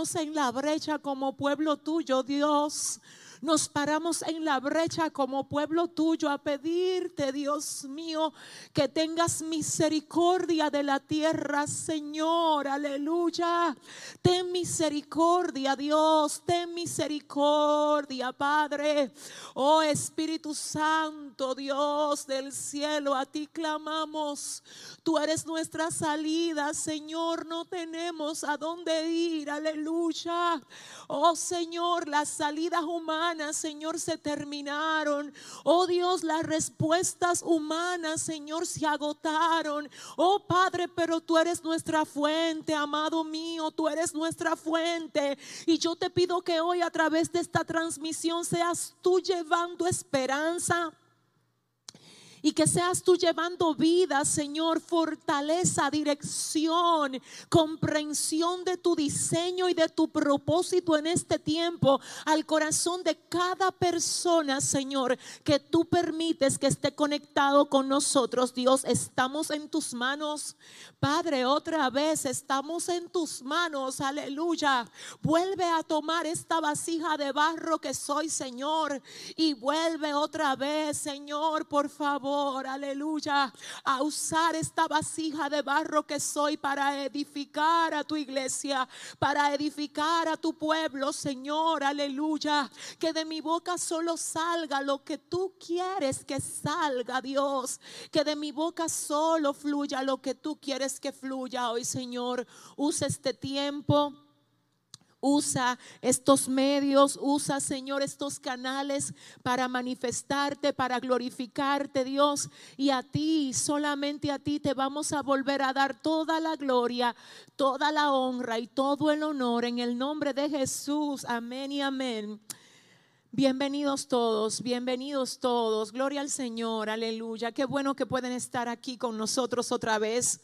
En la brecha como pueblo tuyo, Dios. Nos paramos en la brecha como pueblo tuyo a pedirte, Dios mío, que tengas misericordia de la tierra, Señor. Aleluya. Ten misericordia, Dios. Ten misericordia, Padre. Oh Espíritu Santo, Dios del cielo, a ti clamamos. Tú eres nuestra salida, Señor. No tenemos a dónde ir. Aleluya. Oh Señor, las salidas humanas Señor, se terminaron. Oh Dios, las respuestas humanas, Señor, se agotaron. Oh Padre, pero tú eres nuestra fuente, amado mío, tú eres nuestra fuente. Y yo te pido que hoy a través de esta transmisión seas tú llevando esperanza y que seas tú llevando vida, Señor, fortaleza, dirección, comprensión de tu diseño y de tu propósito en este tiempo al corazón de cada persona, Señor, que tú permites que esté conectado con nosotros. Dios, estamos en tus manos. Padre, otra vez estamos en tus manos. Aleluya. Vuelve a tomar esta vasija de barro que soy, Señor, y vuelve otra vez, Señor, por favor aleluya, a usar esta vasija de barro que soy para edificar a tu iglesia, para edificar a tu pueblo, Señor, aleluya. Que de mi boca solo salga lo que tú quieres que salga, Dios. Que de mi boca solo fluya lo que tú quieres que fluya hoy, Señor. Usa este tiempo Usa estos medios, usa, Señor, estos canales para manifestarte, para glorificarte, Dios. Y a ti, solamente a ti, te vamos a volver a dar toda la gloria, toda la honra y todo el honor en el nombre de Jesús. Amén y amén. Bienvenidos todos, bienvenidos todos. Gloria al Señor, aleluya. Qué bueno que pueden estar aquí con nosotros otra vez.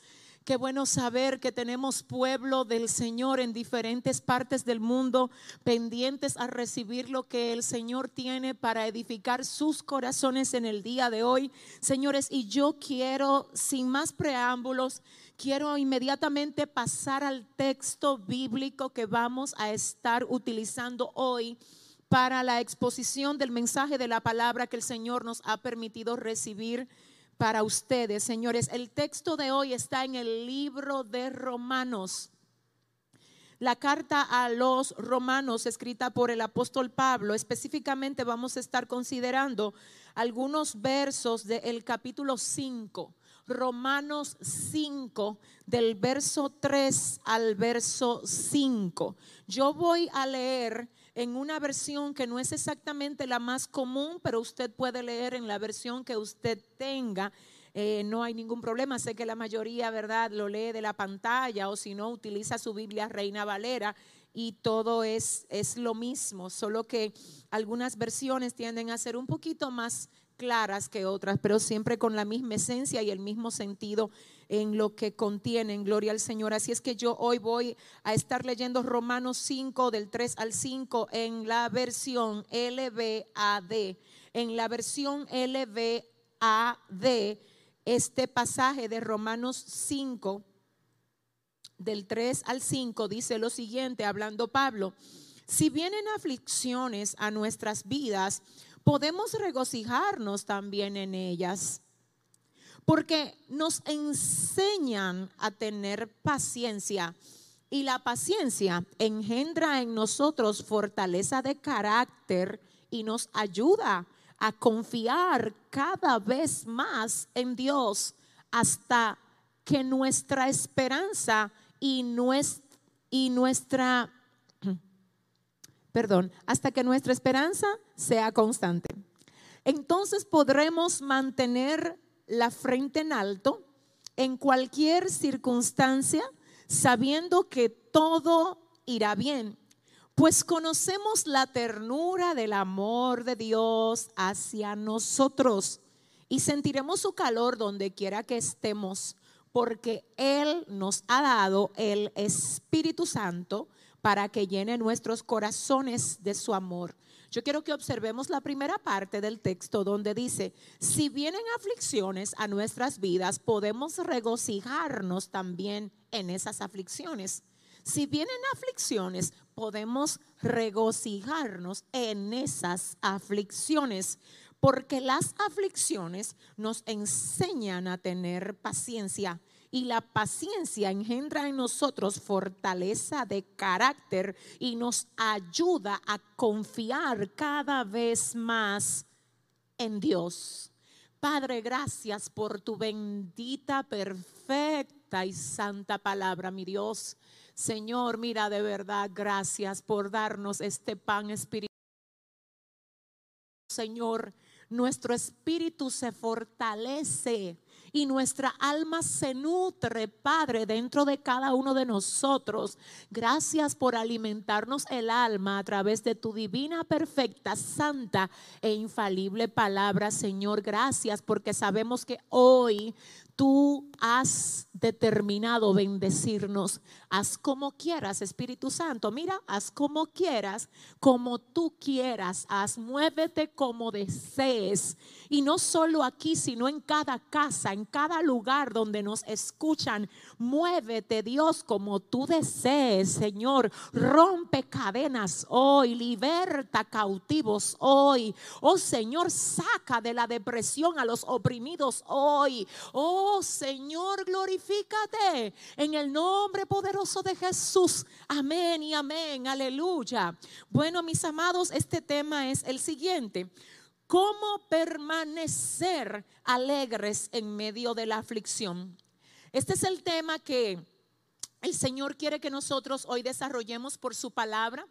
Qué bueno saber que tenemos pueblo del Señor en diferentes partes del mundo pendientes a recibir lo que el Señor tiene para edificar sus corazones en el día de hoy. Señores, y yo quiero, sin más preámbulos, quiero inmediatamente pasar al texto bíblico que vamos a estar utilizando hoy para la exposición del mensaje de la palabra que el Señor nos ha permitido recibir para ustedes, señores. El texto de hoy está en el libro de Romanos. La carta a los romanos escrita por el apóstol Pablo. Específicamente vamos a estar considerando algunos versos del capítulo 5. Romanos 5, del verso 3 al verso 5. Yo voy a leer en una versión que no es exactamente la más común, pero usted puede leer en la versión que usted tenga. Eh, no hay ningún problema. Sé que la mayoría, ¿verdad?, lo lee de la pantalla o si no, utiliza su Biblia Reina Valera y todo es, es lo mismo, solo que algunas versiones tienden a ser un poquito más claras que otras, pero siempre con la misma esencia y el mismo sentido en lo que contienen. Gloria al Señor. Así es que yo hoy voy a estar leyendo Romanos 5 del 3 al 5 en la versión LBAD. En la versión LBAD, este pasaje de Romanos 5 del 3 al 5 dice lo siguiente, hablando Pablo, si vienen aflicciones a nuestras vidas, podemos regocijarnos también en ellas porque nos enseñan a tener paciencia y la paciencia engendra en nosotros fortaleza de carácter y nos ayuda a confiar cada vez más en Dios hasta que nuestra esperanza y nuestra, y nuestra perdón, hasta que nuestra esperanza sea constante. Entonces podremos mantener la frente en alto en cualquier circunstancia, sabiendo que todo irá bien, pues conocemos la ternura del amor de Dios hacia nosotros y sentiremos su calor donde quiera que estemos, porque Él nos ha dado el Espíritu Santo para que llene nuestros corazones de su amor. Yo quiero que observemos la primera parte del texto donde dice, si vienen aflicciones a nuestras vidas, podemos regocijarnos también en esas aflicciones. Si vienen aflicciones, podemos regocijarnos en esas aflicciones, porque las aflicciones nos enseñan a tener paciencia y la paciencia engendra en nosotros fortaleza de carácter y nos ayuda a confiar cada vez más en Dios. Padre, gracias por tu bendita, perfecta y santa palabra, mi Dios. Señor, mira de verdad, gracias por darnos este pan espiritual. Señor, nuestro espíritu se fortalece y nuestra alma se nutre, Padre, dentro de cada uno de nosotros. Gracias por alimentarnos el alma a través de tu divina, perfecta, santa e infalible palabra, Señor. Gracias porque sabemos que hoy tú has determinado bendecirnos. Haz como quieras, Espíritu Santo. Mira, haz como quieras, como tú quieras. Haz, muévete como desees. Y no solo aquí, sino en cada casa, en cada lugar donde nos escuchan. Muévete, Dios, como tú desees, Señor. Rompe cadenas hoy, liberta cautivos hoy. Oh Señor, saca de la depresión a los oprimidos hoy. Oh Señor, glorifícate en el nombre poderoso de Jesús. Amén y amén. Aleluya. Bueno, mis amados, este tema es el siguiente. ¿Cómo permanecer alegres en medio de la aflicción? Este es el tema que el Señor quiere que nosotros hoy desarrollemos por su palabra.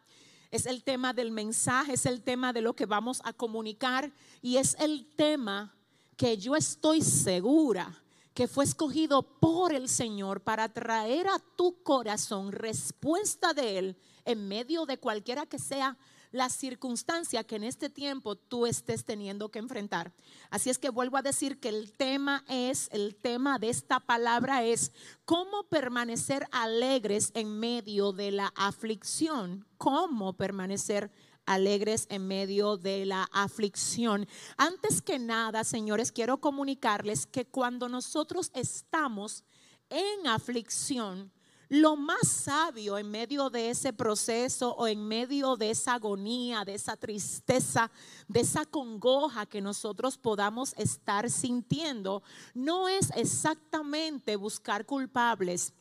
Es el tema del mensaje, es el tema de lo que vamos a comunicar y es el tema que yo estoy segura que fue escogido por el Señor para traer a tu corazón respuesta de Él en medio de cualquiera que sea la circunstancia que en este tiempo tú estés teniendo que enfrentar. Así es que vuelvo a decir que el tema es, el tema de esta palabra es cómo permanecer alegres en medio de la aflicción, cómo permanecer alegres en medio de la aflicción. Antes que nada, señores, quiero comunicarles que cuando nosotros estamos en aflicción, lo más sabio en medio de ese proceso o en medio de esa agonía, de esa tristeza, de esa congoja que nosotros podamos estar sintiendo, no es exactamente buscar culpables,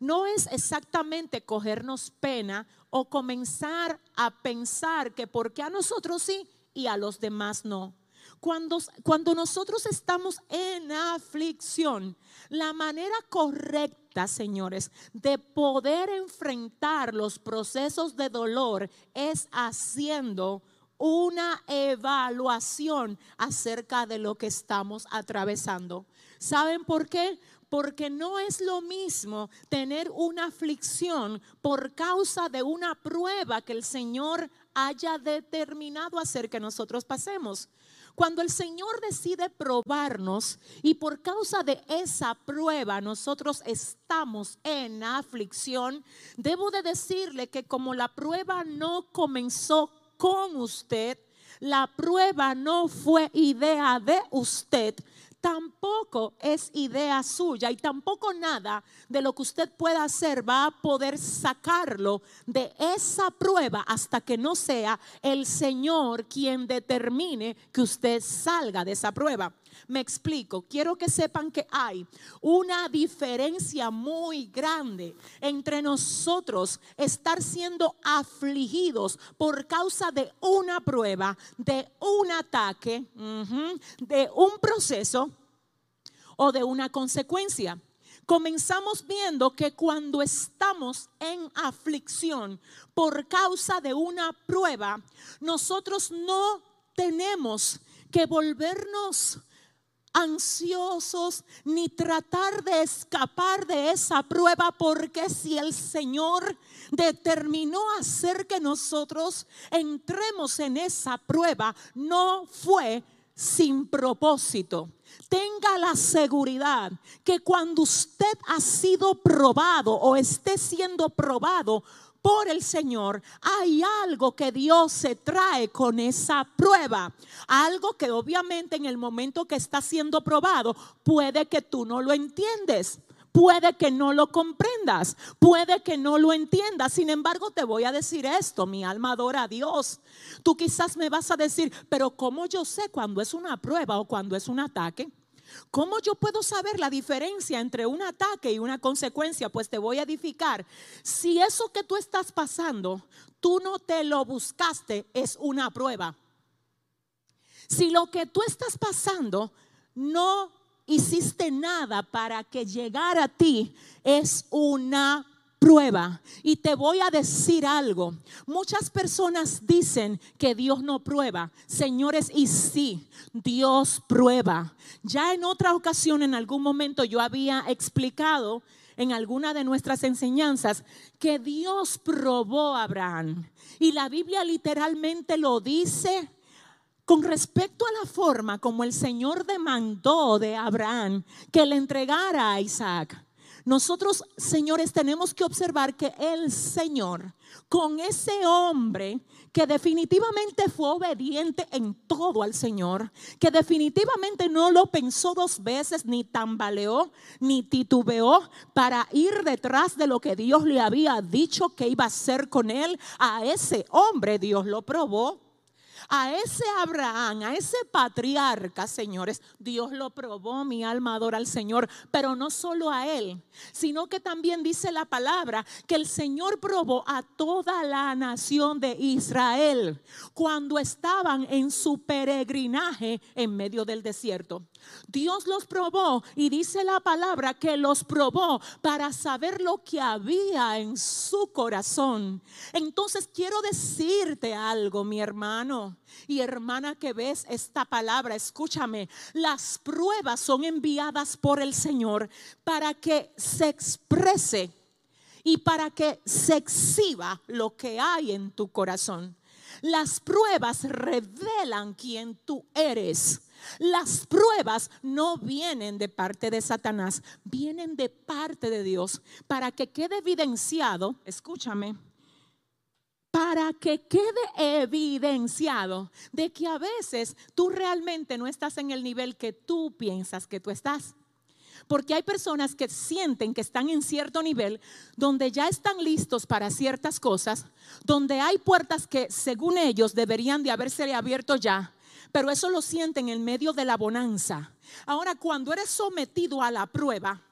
no es exactamente cogernos pena o comenzar a pensar que porque a nosotros sí y a los demás no. Cuando, cuando nosotros estamos en aflicción, la manera correcta, señores, de poder enfrentar los procesos de dolor es haciendo una evaluación acerca de lo que estamos atravesando. ¿Saben por qué? Porque no es lo mismo tener una aflicción por causa de una prueba que el Señor haya determinado hacer que nosotros pasemos. Cuando el Señor decide probarnos y por causa de esa prueba nosotros estamos en aflicción, debo de decirle que como la prueba no comenzó con usted, la prueba no fue idea de usted, tampoco es idea suya y tampoco nada de lo que usted pueda hacer va a poder sacarlo de esa prueba hasta que no sea el Señor quien determine que usted salga de esa prueba. Me explico, quiero que sepan que hay una diferencia muy grande entre nosotros estar siendo afligidos por causa de una prueba, de un ataque, de un proceso o de una consecuencia. Comenzamos viendo que cuando estamos en aflicción por causa de una prueba, nosotros no tenemos que volvernos ansiosos ni tratar de escapar de esa prueba porque si el Señor determinó hacer que nosotros entremos en esa prueba, no fue sin propósito. Tenga la seguridad que cuando usted ha sido probado o esté siendo probado, por el Señor, hay algo que Dios se trae con esa prueba. Algo que obviamente en el momento que está siendo probado puede que tú no lo entiendes. Puede que no lo comprendas, puede que no lo entiendas. Sin embargo, te voy a decir esto, mi alma adora a Dios. Tú quizás me vas a decir, pero ¿cómo yo sé cuando es una prueba o cuando es un ataque? ¿Cómo yo puedo saber la diferencia entre un ataque y una consecuencia? Pues te voy a edificar. Si eso que tú estás pasando, tú no te lo buscaste, es una prueba. Si lo que tú estás pasando no hiciste nada para que llegara a ti, es una prueba. Y te voy a decir algo. Muchas personas dicen que Dios no prueba. Señores, y sí, Dios prueba. Ya en otra ocasión, en algún momento, yo había explicado en alguna de nuestras enseñanzas que Dios probó a Abraham. Y la Biblia literalmente lo dice con respecto a la forma como el Señor demandó de Abraham que le entregara a Isaac. Nosotros, señores, tenemos que observar que el Señor, con ese hombre que definitivamente fue obediente en todo al Señor, que definitivamente no lo pensó dos veces, ni tambaleó, ni titubeó para ir detrás de lo que Dios le había dicho que iba a hacer con él, a ese hombre Dios lo probó a ese Abraham, a ese patriarca, señores, Dios lo probó, mi alma adora al Señor, pero no solo a él, sino que también dice la palabra que el Señor probó a toda la nación de Israel cuando estaban en su peregrinaje en medio del desierto. Dios los probó y dice la palabra que los probó para saber lo que había en su corazón. Entonces quiero decirte algo, mi hermano y hermana que ves esta palabra, escúchame, las pruebas son enviadas por el Señor para que se exprese y para que se exhiba lo que hay en tu corazón. Las pruebas revelan quién tú eres. Las pruebas no vienen de parte de Satanás, vienen de parte de Dios para que quede evidenciado, escúchame, para que quede evidenciado de que a veces tú realmente no estás en el nivel que tú piensas que tú estás. Porque hay personas que sienten que están en cierto nivel donde ya están listos para ciertas cosas, donde hay puertas que según ellos deberían de haberse abierto ya, pero eso lo sienten en medio de la bonanza. Ahora, cuando eres sometido a la prueba,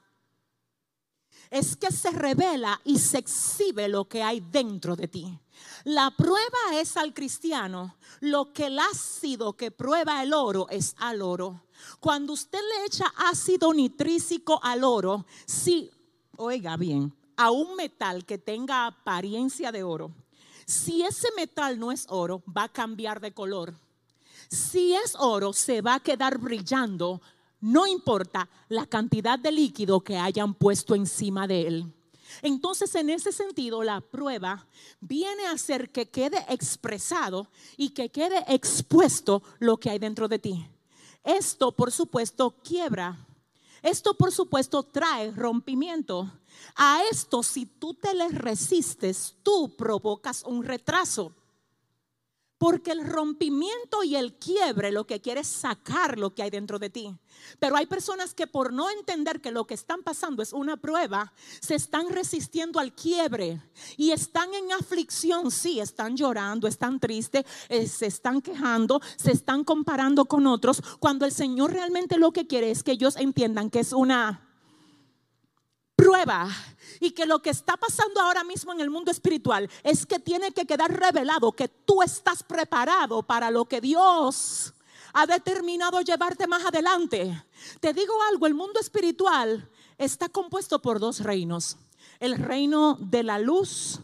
es que se revela y se exhibe lo que hay dentro de ti. La prueba es al cristiano lo que el ácido que prueba el oro es al oro. Cuando usted le echa ácido nitrícico al oro, si, oiga bien, a un metal que tenga apariencia de oro, si ese metal no es oro, va a cambiar de color. Si es oro, se va a quedar brillando, no importa la cantidad de líquido que hayan puesto encima de él. Entonces, en ese sentido, la prueba viene a hacer que quede expresado y que quede expuesto lo que hay dentro de ti. Esto, por supuesto, quiebra. Esto, por supuesto, trae rompimiento. A esto, si tú te le resistes, tú provocas un retraso. Porque el rompimiento y el quiebre lo que quiere es sacar lo que hay dentro de ti. Pero hay personas que por no entender que lo que están pasando es una prueba, se están resistiendo al quiebre y están en aflicción. Sí, están llorando, están tristes, eh, se están quejando, se están comparando con otros, cuando el Señor realmente lo que quiere es que ellos entiendan que es una prueba y que lo que está pasando ahora mismo en el mundo espiritual es que tiene que quedar revelado que tú estás preparado para lo que Dios ha determinado llevarte más adelante. Te digo algo, el mundo espiritual está compuesto por dos reinos. El reino de la luz,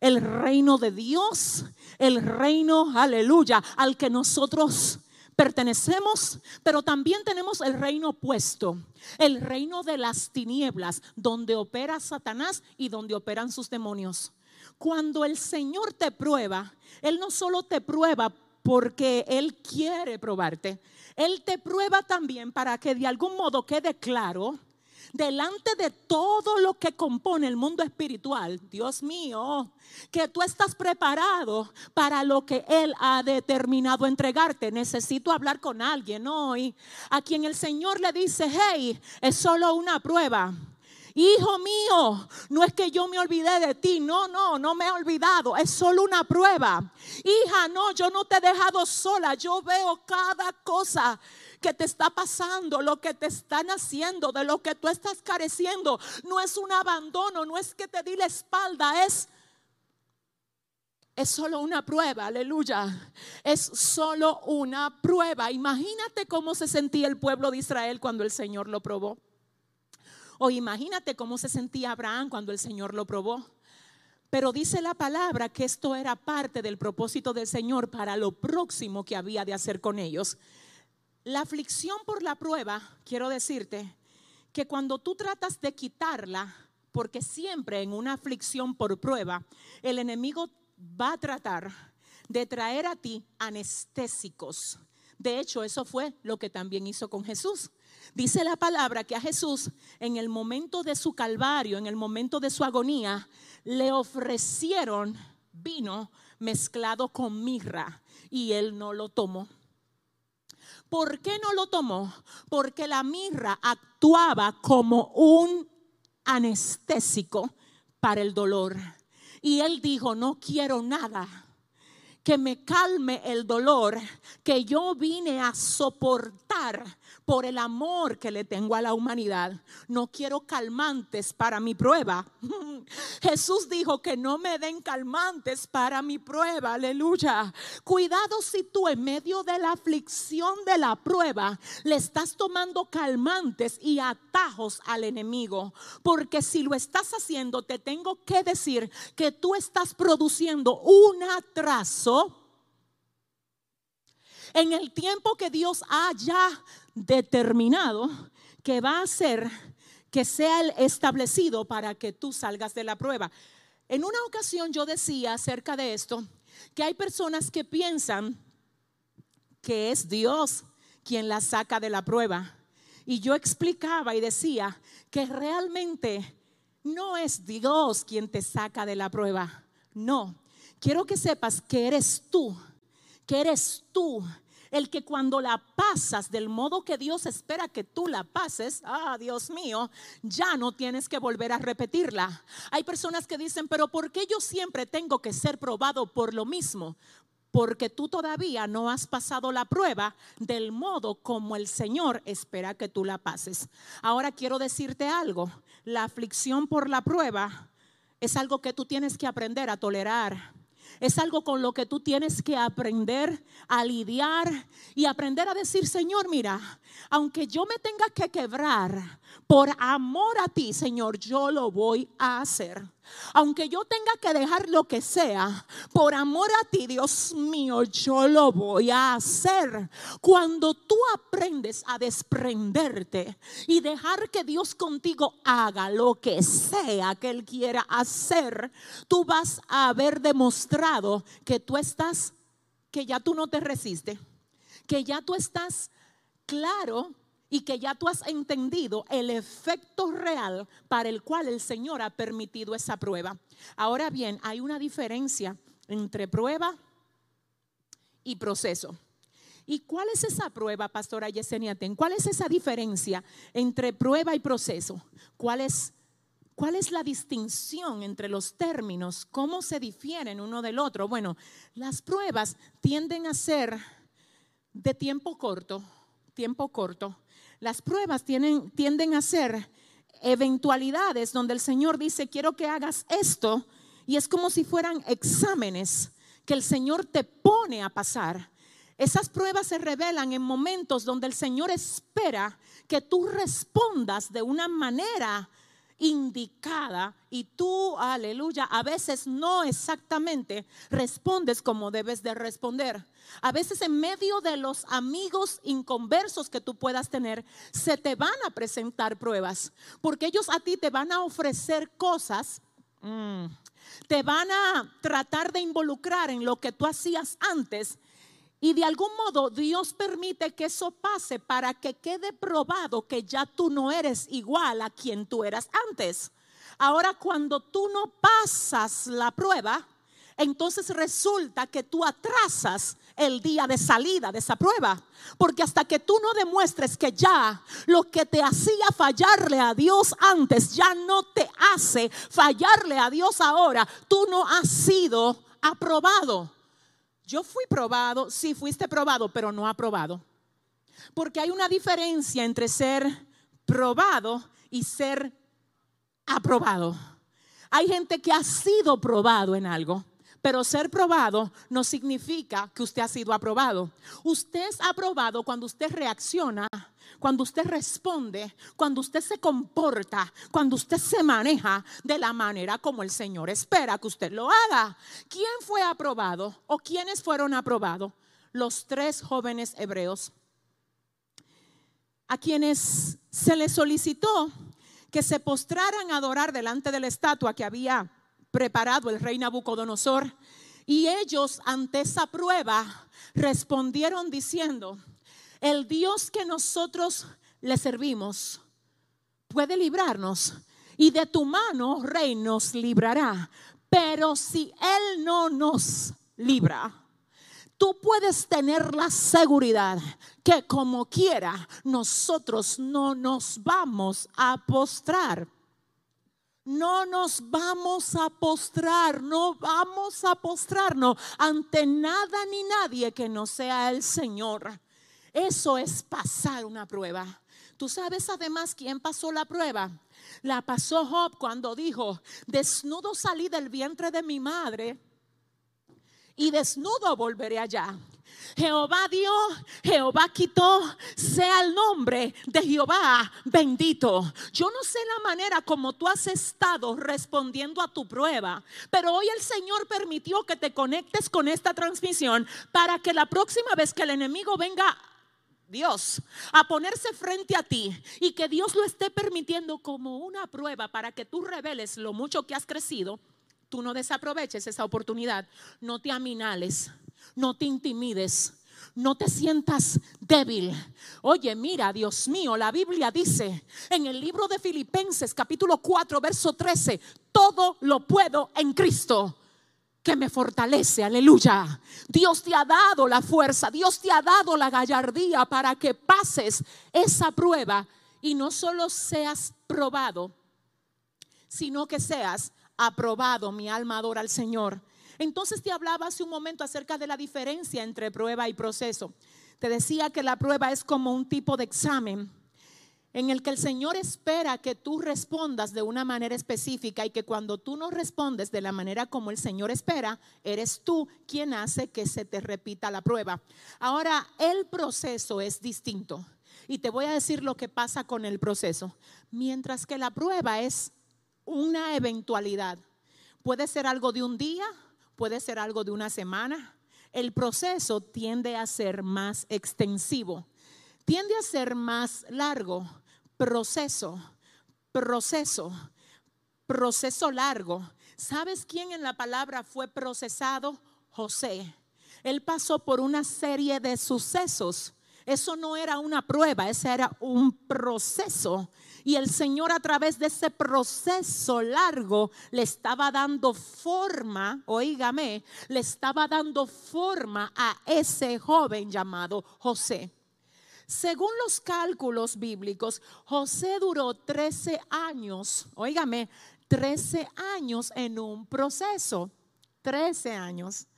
el reino de Dios, el reino, aleluya, al que nosotros pertenecemos, pero también tenemos el reino opuesto, el reino de las tinieblas, donde opera Satanás y donde operan sus demonios. Cuando el Señor te prueba, Él no solo te prueba porque Él quiere probarte, Él te prueba también para que de algún modo quede claro delante de todo lo que compone el mundo espiritual, Dios mío, que tú estás preparado para lo que Él ha determinado entregarte. Necesito hablar con alguien hoy a quien el Señor le dice, hey, es solo una prueba. Hijo mío, no es que yo me olvidé de ti, no, no, no me he olvidado, es solo una prueba. Hija, no, yo no te he dejado sola, yo veo cada cosa que te está pasando, lo que te están haciendo, de lo que tú estás careciendo. No es un abandono, no es que te di la espalda, es es solo una prueba, aleluya. Es solo una prueba. Imagínate cómo se sentía el pueblo de Israel cuando el Señor lo probó. O imagínate cómo se sentía Abraham cuando el Señor lo probó. Pero dice la palabra que esto era parte del propósito del Señor para lo próximo que había de hacer con ellos. La aflicción por la prueba, quiero decirte, que cuando tú tratas de quitarla, porque siempre en una aflicción por prueba, el enemigo va a tratar de traer a ti anestésicos. De hecho, eso fue lo que también hizo con Jesús. Dice la palabra que a Jesús en el momento de su calvario, en el momento de su agonía, le ofrecieron vino mezclado con mirra y él no lo tomó. ¿Por qué no lo tomó? Porque la mirra actuaba como un anestésico para el dolor. Y él dijo, no quiero nada que me calme el dolor que yo vine a soportar por el amor que le tengo a la humanidad. No quiero calmantes para mi prueba. Jesús dijo que no me den calmantes para mi prueba. Aleluya. Cuidado si tú en medio de la aflicción de la prueba le estás tomando calmantes y atajos al enemigo. Porque si lo estás haciendo, te tengo que decir que tú estás produciendo un atraso en el tiempo que Dios haya determinado que va a ser que sea el establecido para que tú salgas de la prueba. En una ocasión yo decía acerca de esto que hay personas que piensan que es Dios quien la saca de la prueba. Y yo explicaba y decía que realmente no es Dios quien te saca de la prueba. No, quiero que sepas que eres tú, que eres tú el que cuando la pasas del modo que Dios espera que tú la pases, ah, Dios mío, ya no tienes que volver a repetirla. Hay personas que dicen, pero ¿por qué yo siempre tengo que ser probado por lo mismo? Porque tú todavía no has pasado la prueba del modo como el Señor espera que tú la pases. Ahora quiero decirte algo, la aflicción por la prueba es algo que tú tienes que aprender a tolerar es algo con lo que tú tienes que aprender a lidiar y aprender a decir, Señor, mira, aunque yo me tenga que quebrar por amor a ti, Señor, yo lo voy a hacer. Aunque yo tenga que dejar lo que sea, por amor a ti, Dios mío, yo lo voy a hacer. Cuando tú aprendes a desprenderte y dejar que Dios contigo haga lo que sea que Él quiera hacer, tú vas a haber demostrado que tú estás, que ya tú no te resistes, que ya tú estás claro y que ya tú has entendido el efecto real para el cual el Señor ha permitido esa prueba. Ahora bien, hay una diferencia entre prueba y proceso. ¿Y cuál es esa prueba, pastora Yesenia Ten? ¿Cuál es esa diferencia entre prueba y proceso? ¿Cuál es, ¿Cuál es la distinción entre los términos? ¿Cómo se difieren uno del otro? Bueno, las pruebas tienden a ser de tiempo corto, tiempo corto, las pruebas tienden a ser eventualidades donde el Señor dice, quiero que hagas esto, y es como si fueran exámenes que el Señor te pone a pasar. Esas pruebas se revelan en momentos donde el Señor espera que tú respondas de una manera indicada y tú, aleluya, a veces no exactamente respondes como debes de responder. A veces en medio de los amigos inconversos que tú puedas tener, se te van a presentar pruebas, porque ellos a ti te van a ofrecer cosas. Mm, te van a tratar de involucrar en lo que tú hacías antes y de algún modo Dios permite que eso pase para que quede probado que ya tú no eres igual a quien tú eras antes. Ahora cuando tú no pasas la prueba, entonces resulta que tú atrasas el día de salida de esa prueba. Porque hasta que tú no demuestres que ya lo que te hacía fallarle a Dios antes ya no te hace fallarle a Dios ahora, tú no has sido aprobado. Yo fui probado, sí fuiste probado, pero no aprobado. Porque hay una diferencia entre ser probado y ser aprobado. Hay gente que ha sido probado en algo, pero ser probado no significa que usted ha sido aprobado. Usted es aprobado cuando usted reacciona, cuando usted responde, cuando usted se comporta, cuando usted se maneja de la manera como el Señor espera que usted lo haga. ¿Quién fue aprobado o quiénes fueron aprobados? Los tres jóvenes hebreos a quienes se les solicitó que se postraran a adorar delante de la estatua que había preparado el rey Nabucodonosor. Y ellos ante esa prueba respondieron diciendo, el Dios que nosotros le servimos puede librarnos y de tu mano, rey, nos librará. Pero si Él no nos libra, tú puedes tener la seguridad que como quiera nosotros no nos vamos a postrar. No nos vamos a postrar, no vamos a postrarnos ante nada ni nadie que no sea el Señor. Eso es pasar una prueba. Tú sabes además quién pasó la prueba. La pasó Job cuando dijo, desnudo salí del vientre de mi madre y desnudo volveré allá. Jehová dio, Jehová quitó, sea el nombre de Jehová bendito. Yo no sé la manera como tú has estado respondiendo a tu prueba, pero hoy el Señor permitió que te conectes con esta transmisión para que la próxima vez que el enemigo venga Dios a ponerse frente a ti y que Dios lo esté permitiendo como una prueba para que tú reveles lo mucho que has crecido, tú no desaproveches esa oportunidad, no te aminales, no te intimides, no te sientas débil. Oye, mira, Dios mío, la Biblia dice en el libro de Filipenses capítulo 4, verso 13, todo lo puedo en Cristo que me fortalece, aleluya. Dios te ha dado la fuerza, Dios te ha dado la gallardía para que pases esa prueba y no solo seas probado, sino que seas aprobado, mi alma adora al Señor. Entonces te hablaba hace un momento acerca de la diferencia entre prueba y proceso. Te decía que la prueba es como un tipo de examen en el que el Señor espera que tú respondas de una manera específica y que cuando tú no respondes de la manera como el Señor espera, eres tú quien hace que se te repita la prueba. Ahora, el proceso es distinto y te voy a decir lo que pasa con el proceso. Mientras que la prueba es una eventualidad. Puede ser algo de un día, puede ser algo de una semana. El proceso tiende a ser más extensivo, tiende a ser más largo. Proceso, proceso, proceso largo. ¿Sabes quién en la palabra fue procesado? José. Él pasó por una serie de sucesos. Eso no era una prueba, ese era un proceso y el Señor a través de ese proceso largo le estaba dando forma, oígame, le estaba dando forma a ese joven llamado José. Según los cálculos bíblicos, José duró 13 años, oígame, 13 años en un proceso. 13 años,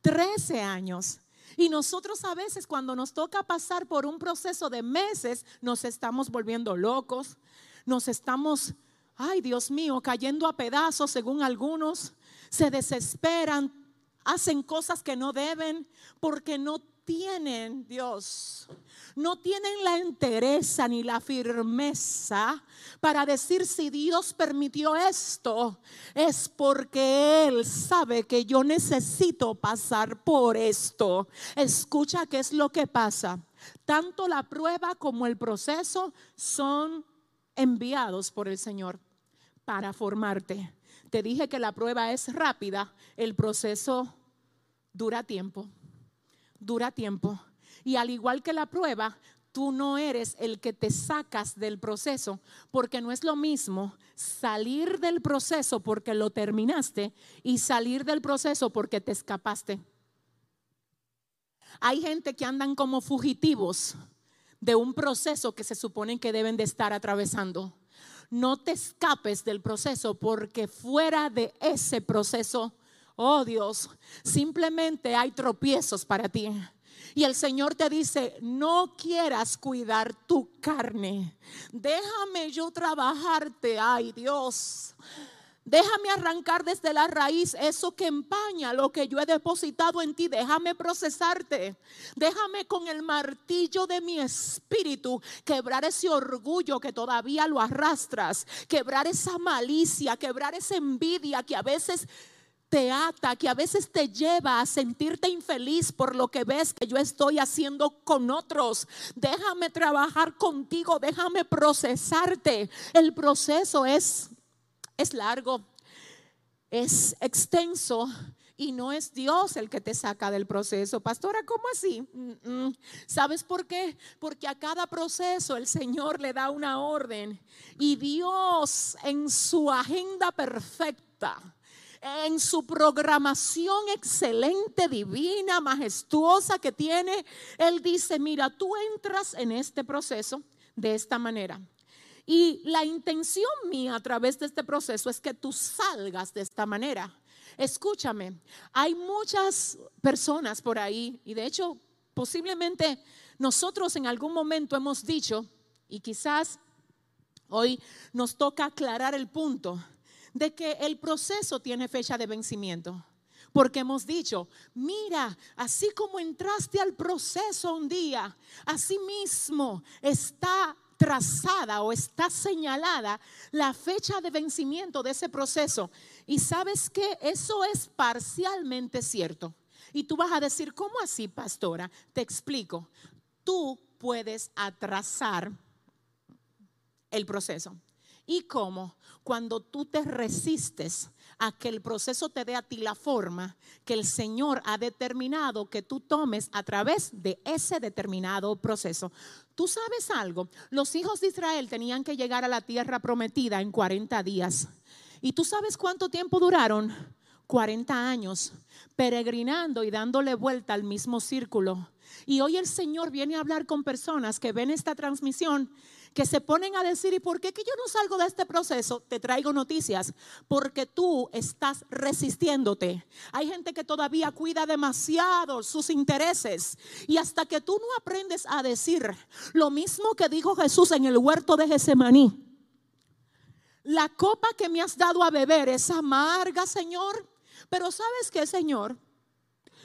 13 años. Y nosotros a veces cuando nos toca pasar por un proceso de meses, nos estamos volviendo locos, nos estamos, ay Dios mío, cayendo a pedazos según algunos, se desesperan, hacen cosas que no deben porque no tienen, Dios, no tienen la entereza ni la firmeza para decir si Dios permitió esto, es porque Él sabe que yo necesito pasar por esto. Escucha qué es lo que pasa. Tanto la prueba como el proceso son enviados por el Señor para formarte. Te dije que la prueba es rápida, el proceso dura tiempo, dura tiempo. Y al igual que la prueba, tú no eres el que te sacas del proceso, porque no es lo mismo salir del proceso porque lo terminaste y salir del proceso porque te escapaste. Hay gente que andan como fugitivos de un proceso que se supone que deben de estar atravesando. No te escapes del proceso porque fuera de ese proceso, oh Dios, simplemente hay tropiezos para ti. Y el Señor te dice, no quieras cuidar tu carne. Déjame yo trabajarte, ay Dios. Déjame arrancar desde la raíz eso que empaña lo que yo he depositado en ti. Déjame procesarte. Déjame con el martillo de mi espíritu quebrar ese orgullo que todavía lo arrastras. Quebrar esa malicia, quebrar esa envidia que a veces te ata, que a veces te lleva a sentirte infeliz por lo que ves que yo estoy haciendo con otros. Déjame trabajar contigo, déjame procesarte. El proceso es es largo, es extenso y no es Dios el que te saca del proceso. Pastora, ¿cómo así? ¿Sabes por qué? Porque a cada proceso el Señor le da una orden y Dios en su agenda perfecta en su programación excelente, divina, majestuosa que tiene, Él dice, mira, tú entras en este proceso de esta manera. Y la intención mía a través de este proceso es que tú salgas de esta manera. Escúchame, hay muchas personas por ahí y de hecho posiblemente nosotros en algún momento hemos dicho, y quizás hoy nos toca aclarar el punto, de que el proceso tiene fecha de vencimiento. Porque hemos dicho, mira, así como entraste al proceso un día, así mismo está trazada o está señalada la fecha de vencimiento de ese proceso. Y sabes que eso es parcialmente cierto. Y tú vas a decir, ¿cómo así, pastora? Te explico. Tú puedes atrasar el proceso. ¿Y cómo? Cuando tú te resistes a que el proceso te dé a ti la forma que el Señor ha determinado que tú tomes a través de ese determinado proceso. Tú sabes algo, los hijos de Israel tenían que llegar a la tierra prometida en 40 días. ¿Y tú sabes cuánto tiempo duraron? 40 años, peregrinando y dándole vuelta al mismo círculo. Y hoy el Señor viene a hablar con personas que ven esta transmisión que se ponen a decir, ¿y por qué que yo no salgo de este proceso? Te traigo noticias, porque tú estás resistiéndote. Hay gente que todavía cuida demasiado sus intereses y hasta que tú no aprendes a decir lo mismo que dijo Jesús en el huerto de Getsemaní. La copa que me has dado a beber es amarga, Señor, pero ¿sabes qué, Señor?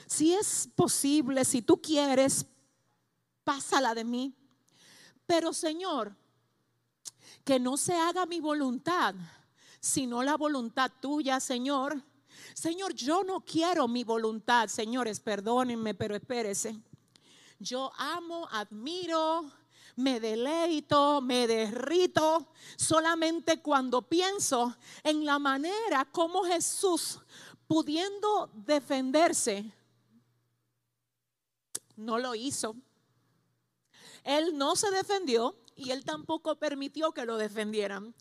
Si es posible, si tú quieres, pásala de mí. Pero Señor, que no se haga mi voluntad, sino la voluntad tuya, Señor. Señor, yo no quiero mi voluntad, señores, perdónenme, pero espérese. Yo amo, admiro, me deleito, me derrito solamente cuando pienso en la manera como Jesús, pudiendo defenderse, no lo hizo. Él no se defendió y él tampoco permitió que lo defendieran.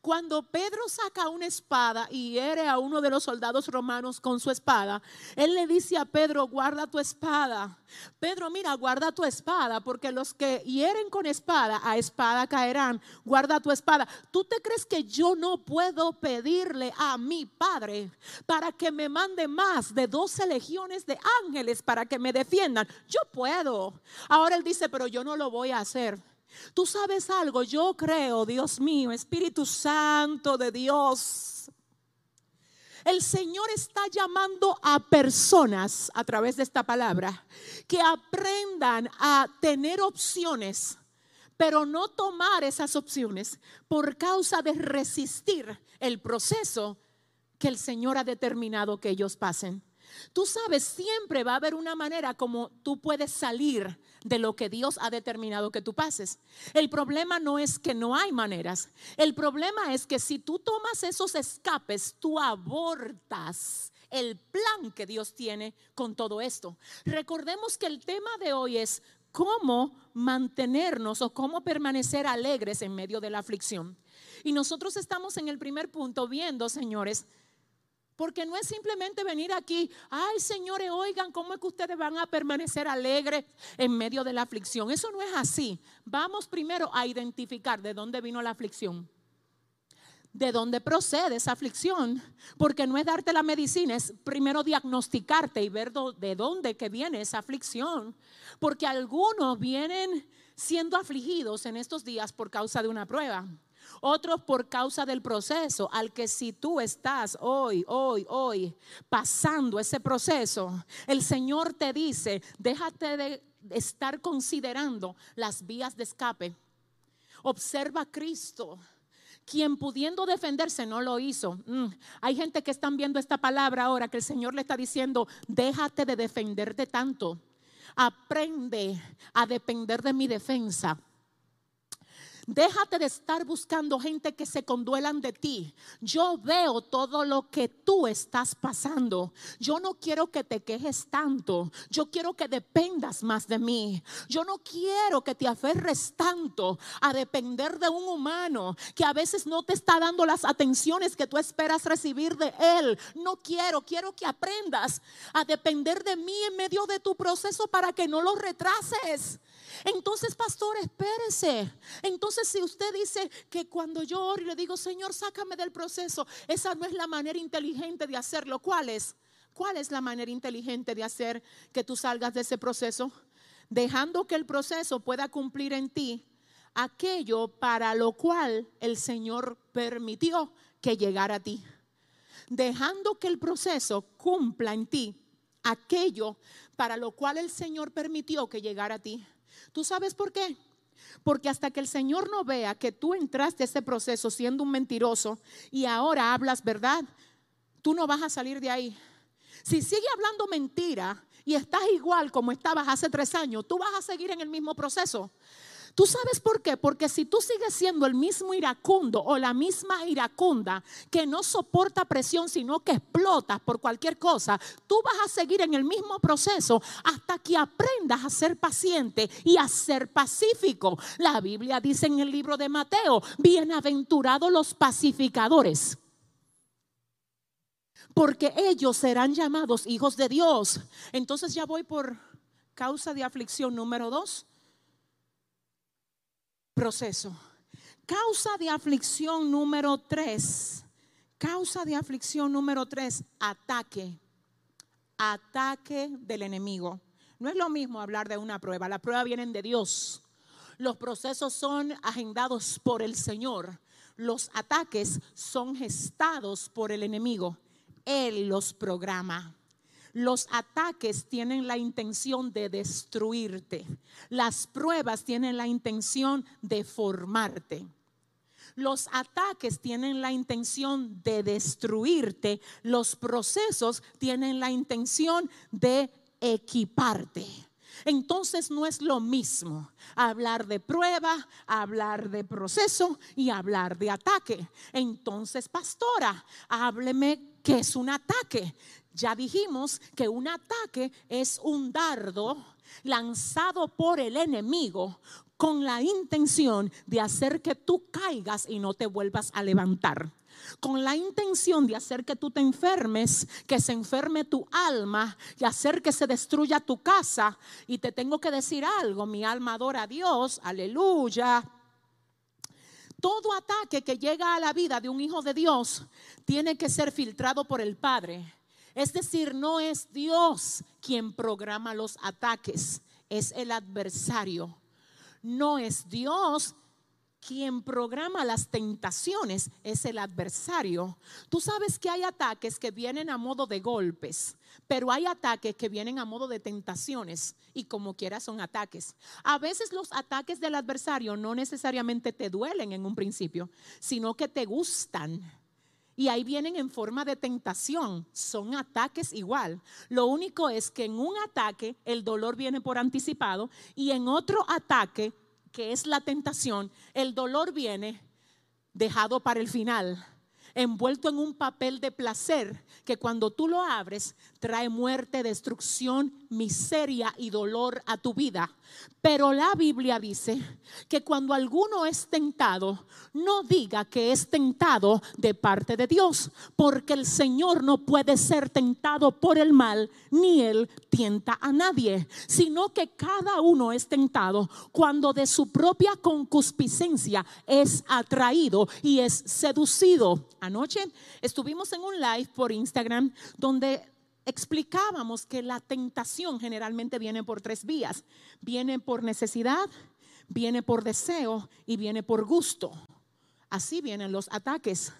Cuando Pedro saca una espada y hiere a uno de los soldados romanos con su espada, él le dice a Pedro, guarda tu espada. Pedro, mira, guarda tu espada, porque los que hieren con espada, a espada caerán. Guarda tu espada. ¿Tú te crees que yo no puedo pedirle a mi Padre para que me mande más de 12 legiones de ángeles para que me defiendan? Yo puedo. Ahora él dice, pero yo no lo voy a hacer. Tú sabes algo, yo creo, Dios mío, Espíritu Santo de Dios. El Señor está llamando a personas a través de esta palabra que aprendan a tener opciones, pero no tomar esas opciones por causa de resistir el proceso que el Señor ha determinado que ellos pasen. Tú sabes, siempre va a haber una manera como tú puedes salir de lo que Dios ha determinado que tú pases. El problema no es que no hay maneras. El problema es que si tú tomas esos escapes, tú abortas el plan que Dios tiene con todo esto. Recordemos que el tema de hoy es cómo mantenernos o cómo permanecer alegres en medio de la aflicción. Y nosotros estamos en el primer punto viendo, señores, porque no es simplemente venir aquí, ay señores, oigan, ¿cómo es que ustedes van a permanecer alegres en medio de la aflicción? Eso no es así. Vamos primero a identificar de dónde vino la aflicción. De dónde procede esa aflicción, porque no es darte la medicina, es primero diagnosticarte y ver de dónde que viene esa aflicción, porque algunos vienen siendo afligidos en estos días por causa de una prueba otros por causa del proceso, al que si tú estás hoy, hoy, hoy pasando ese proceso, el Señor te dice, déjate de estar considerando las vías de escape. Observa a Cristo quien pudiendo defenderse no lo hizo. Mm, hay gente que están viendo esta palabra ahora que el Señor le está diciendo, déjate de defenderte tanto. Aprende a depender de mi defensa. Déjate de estar buscando gente que se conduelan de ti. Yo veo todo lo que tú estás pasando. Yo no quiero que te quejes tanto. Yo quiero que dependas más de mí. Yo no quiero que te aferres tanto a depender de un humano que a veces no te está dando las atenciones que tú esperas recibir de él. No quiero, quiero que aprendas a depender de mí en medio de tu proceso para que no lo retrases. Entonces, pastor, espérese. Entonces, si usted dice que cuando yo oro y le digo, Señor, sácame del proceso, esa no es la manera inteligente de hacerlo. ¿Cuál es? ¿Cuál es la manera inteligente de hacer que tú salgas de ese proceso? Dejando que el proceso pueda cumplir en ti aquello para lo cual el Señor permitió que llegara a ti. Dejando que el proceso cumpla en ti aquello para lo cual el Señor permitió que llegara a ti. ¿Tú sabes por qué? Porque hasta que el Señor no vea que tú entraste a ese proceso siendo un mentiroso y ahora hablas verdad, tú no vas a salir de ahí. Si sigue hablando mentira y estás igual como estabas hace tres años, tú vas a seguir en el mismo proceso. ¿Tú sabes por qué? Porque si tú sigues siendo el mismo iracundo o la misma iracunda que no soporta presión, sino que explota por cualquier cosa, tú vas a seguir en el mismo proceso hasta que aprendas a ser paciente y a ser pacífico. La Biblia dice en el libro de Mateo, bienaventurados los pacificadores porque ellos serán llamados hijos de Dios. Entonces ya voy por causa de aflicción número dos proceso. Causa de aflicción número tres. Causa de aflicción número tres, ataque. Ataque del enemigo. No es lo mismo hablar de una prueba. La prueba viene de Dios. Los procesos son agendados por el Señor. Los ataques son gestados por el enemigo. Él los programa. Los ataques tienen la intención de destruirte. Las pruebas tienen la intención de formarte. Los ataques tienen la intención de destruirte. Los procesos tienen la intención de equiparte. Entonces no es lo mismo hablar de prueba, hablar de proceso y hablar de ataque. Entonces, pastora, hábleme qué es un ataque. Ya dijimos que un ataque es un dardo lanzado por el enemigo con la intención de hacer que tú caigas y no te vuelvas a levantar. Con la intención de hacer que tú te enfermes, que se enferme tu alma y hacer que se destruya tu casa. Y te tengo que decir algo, mi alma adora a Dios, aleluya. Todo ataque que llega a la vida de un hijo de Dios tiene que ser filtrado por el Padre. Es decir, no es Dios quien programa los ataques, es el adversario. No es Dios quien programa las tentaciones, es el adversario. Tú sabes que hay ataques que vienen a modo de golpes, pero hay ataques que vienen a modo de tentaciones y como quiera son ataques. A veces los ataques del adversario no necesariamente te duelen en un principio, sino que te gustan y ahí vienen en forma de tentación. Son ataques igual. Lo único es que en un ataque el dolor viene por anticipado y en otro ataque, que es la tentación, el dolor viene dejado para el final. Envuelto en un papel de placer que cuando tú lo abres trae muerte, destrucción, miseria y dolor a tu vida. Pero la Biblia dice que cuando alguno es tentado, no diga que es tentado de parte de Dios, porque el Señor no puede ser tentado por el mal, ni él tienta a nadie, sino que cada uno es tentado cuando de su propia concupiscencia es atraído y es seducido. Anoche estuvimos en un live por Instagram donde explicábamos que la tentación generalmente viene por tres vías. Viene por necesidad, viene por deseo y viene por gusto. Así vienen los ataques.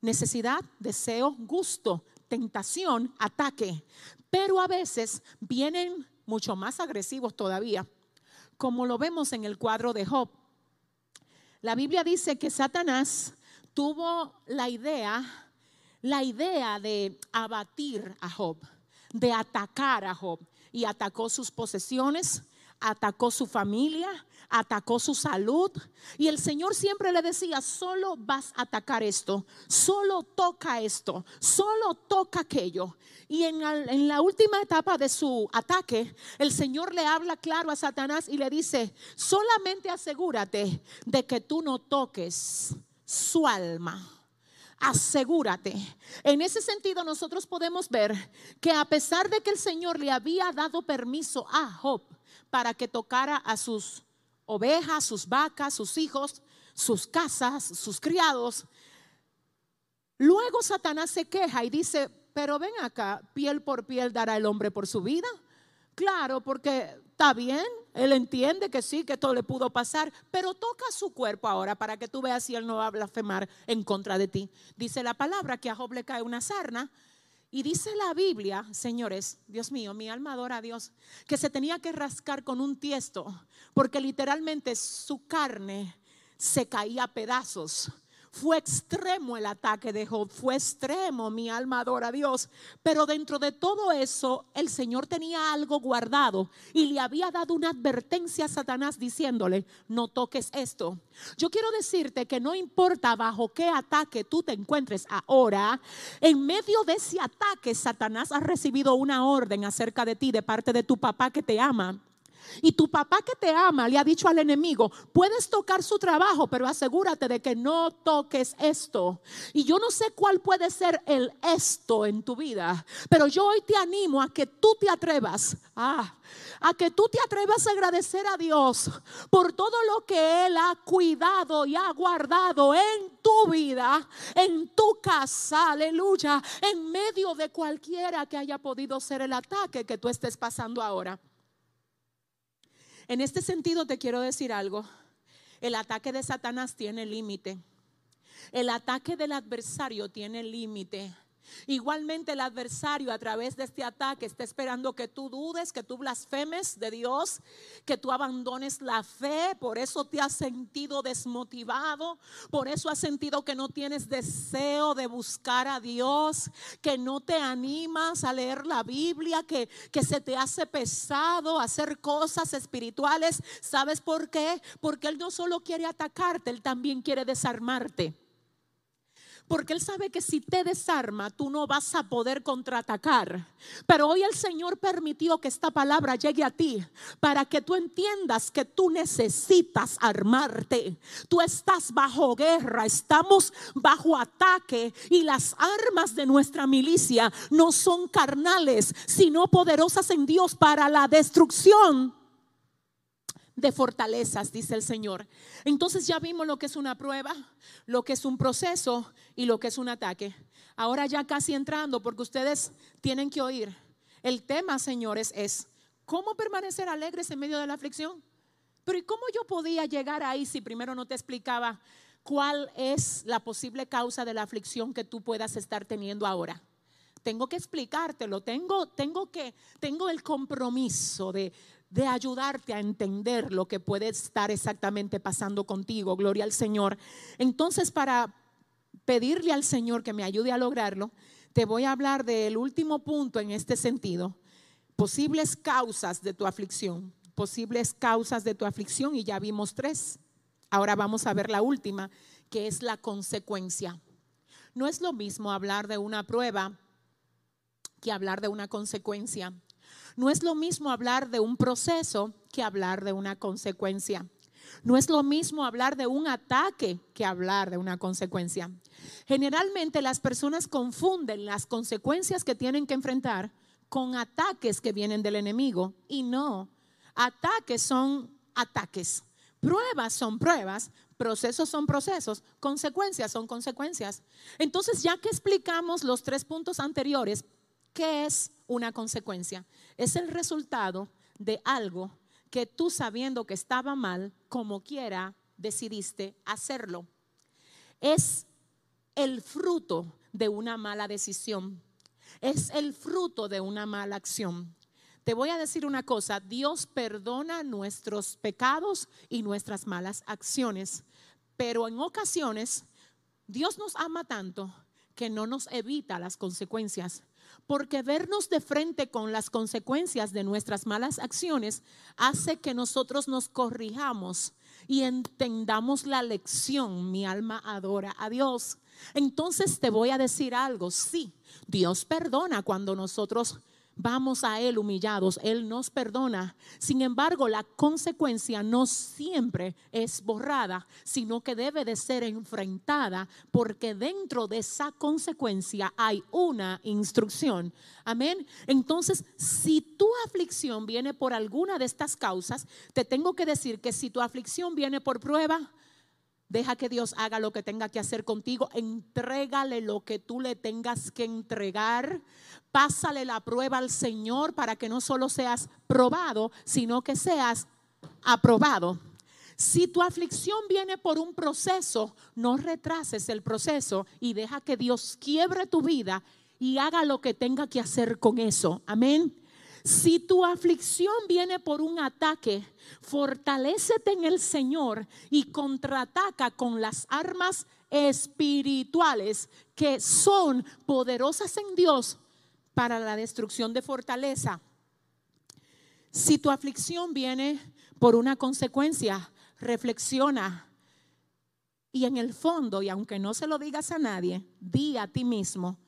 Necesidad, deseo, gusto, tentación, ataque. Pero a veces vienen mucho más agresivos todavía, como lo vemos en el cuadro de Job. La Biblia dice que Satanás tuvo la idea la idea de abatir a Job, de atacar a Job. Y atacó sus posesiones, atacó su familia, atacó su salud. Y el Señor siempre le decía, solo vas a atacar esto, solo toca esto, solo toca aquello. Y en, en, la última etapa de su ataque, el Señor le habla claro a Satanás y le dice, solamente asegúrate de que tú no toques su alma asegúrate. En ese sentido nosotros podemos ver que a pesar de que el Señor le había dado permiso a Job para que tocara a sus ovejas, sus vacas, sus hijos, sus casas, sus criados, luego Satanás se queja y dice, pero ven acá, piel por piel dará el hombre por su vida. Claro, porque está bien, él entiende que sí, que todo le pudo pasar, pero toca su cuerpo ahora para que tú veas si él no va a blasfemar en contra de ti. Dice la palabra que a Job le cae una sarna. Y dice la Biblia, señores, Dios mío, mi alma adora a Dios, que se tenía que rascar con un tiesto, porque literalmente su carne se caía a pedazos fue extremo el ataque de Job, fue extremo, mi alma adora a Dios. Pero dentro de todo eso, el Señor tenía algo guardado y le había dado una advertencia a Satanás diciéndole, no toques esto. Yo quiero decirte que no importa bajo qué ataque tú te encuentres ahora, en medio de ese ataque Satanás ha recibido una orden acerca de ti de parte de tu papá que te ama. Y tu papá que te ama le ha dicho al enemigo, puedes tocar su trabajo, pero asegúrate de que no toques esto. Y yo no sé cuál puede ser el esto en tu vida, pero yo hoy te animo a que tú te atrevas, ah, a que tú te atrevas a agradecer a Dios por todo lo que Él ha cuidado y ha guardado en tu vida, en tu casa, aleluya, en medio de cualquiera que haya podido ser el ataque que tú estés pasando ahora. En este sentido te quiero decir algo. El ataque de Satanás tiene límite. El ataque del adversario tiene límite. Igualmente el adversario a través de este ataque está esperando que tú dudes, que tú blasfemes de Dios, que tú abandones la fe. Por eso te has sentido desmotivado, por eso has sentido que no tienes deseo de buscar a Dios, que no te animas a leer la Biblia, que, que se te hace pesado hacer cosas espirituales. ¿Sabes por qué? Porque Él no solo quiere atacarte, Él también quiere desarmarte. Porque Él sabe que si te desarma, tú no vas a poder contraatacar. Pero hoy el Señor permitió que esta palabra llegue a ti para que tú entiendas que tú necesitas armarte. Tú estás bajo guerra, estamos bajo ataque y las armas de nuestra milicia no son carnales, sino poderosas en Dios para la destrucción de fortalezas, dice el Señor. Entonces ya vimos lo que es una prueba, lo que es un proceso y lo que es un ataque. Ahora ya casi entrando, porque ustedes tienen que oír. El tema, señores, es cómo permanecer alegres en medio de la aflicción. Pero ¿y cómo yo podía llegar ahí si primero no te explicaba cuál es la posible causa de la aflicción que tú puedas estar teniendo ahora? Tengo que explicártelo, tengo, tengo que, tengo el compromiso de de ayudarte a entender lo que puede estar exactamente pasando contigo. Gloria al Señor. Entonces, para pedirle al Señor que me ayude a lograrlo, te voy a hablar del último punto en este sentido. Posibles causas de tu aflicción. Posibles causas de tu aflicción y ya vimos tres. Ahora vamos a ver la última, que es la consecuencia. No es lo mismo hablar de una prueba que hablar de una consecuencia. No es lo mismo hablar de un proceso que hablar de una consecuencia. No es lo mismo hablar de un ataque que hablar de una consecuencia. Generalmente las personas confunden las consecuencias que tienen que enfrentar con ataques que vienen del enemigo y no. Ataques son ataques. Pruebas son pruebas, procesos son procesos, consecuencias son consecuencias. Entonces, ya que explicamos los tres puntos anteriores, ¿qué es una consecuencia? Es el resultado de algo que tú sabiendo que estaba mal, como quiera, decidiste hacerlo. Es el fruto de una mala decisión. Es el fruto de una mala acción. Te voy a decir una cosa, Dios perdona nuestros pecados y nuestras malas acciones, pero en ocasiones Dios nos ama tanto que no nos evita las consecuencias, porque vernos de frente con las consecuencias de nuestras malas acciones hace que nosotros nos corrijamos y entendamos la lección. Mi alma adora a Dios. Entonces te voy a decir algo, sí, Dios perdona cuando nosotros vamos a Él humillados, Él nos perdona. Sin embargo, la consecuencia no siempre es borrada, sino que debe de ser enfrentada porque dentro de esa consecuencia hay una instrucción. Amén. Entonces, si tu aflicción viene por alguna de estas causas, te tengo que decir que si tu aflicción viene por prueba, Deja que Dios haga lo que tenga que hacer contigo. Entrégale lo que tú le tengas que entregar. Pásale la prueba al Señor para que no solo seas probado, sino que seas aprobado. Si tu aflicción viene por un proceso, no retrases el proceso y deja que Dios quiebre tu vida y haga lo que tenga que hacer con eso. Amén. Si tu aflicción viene por un ataque, fortalécete en el Señor y contraataca con las armas espirituales que son poderosas en Dios para la destrucción de fortaleza. Si tu aflicción viene por una consecuencia, reflexiona y en el fondo, y aunque no se lo digas a nadie, di a ti mismo,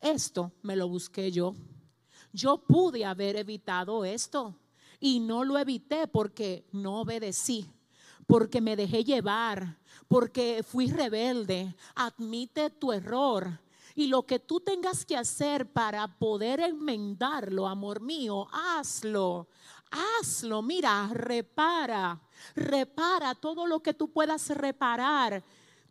esto me lo busqué yo. Yo pude haber evitado esto y no lo evité porque no obedecí, porque me dejé llevar, porque fui rebelde. Admite tu error. Y lo que tú tengas que hacer para poder enmendarlo, amor mío, hazlo. Hazlo, mira, repara, repara todo lo que tú puedas reparar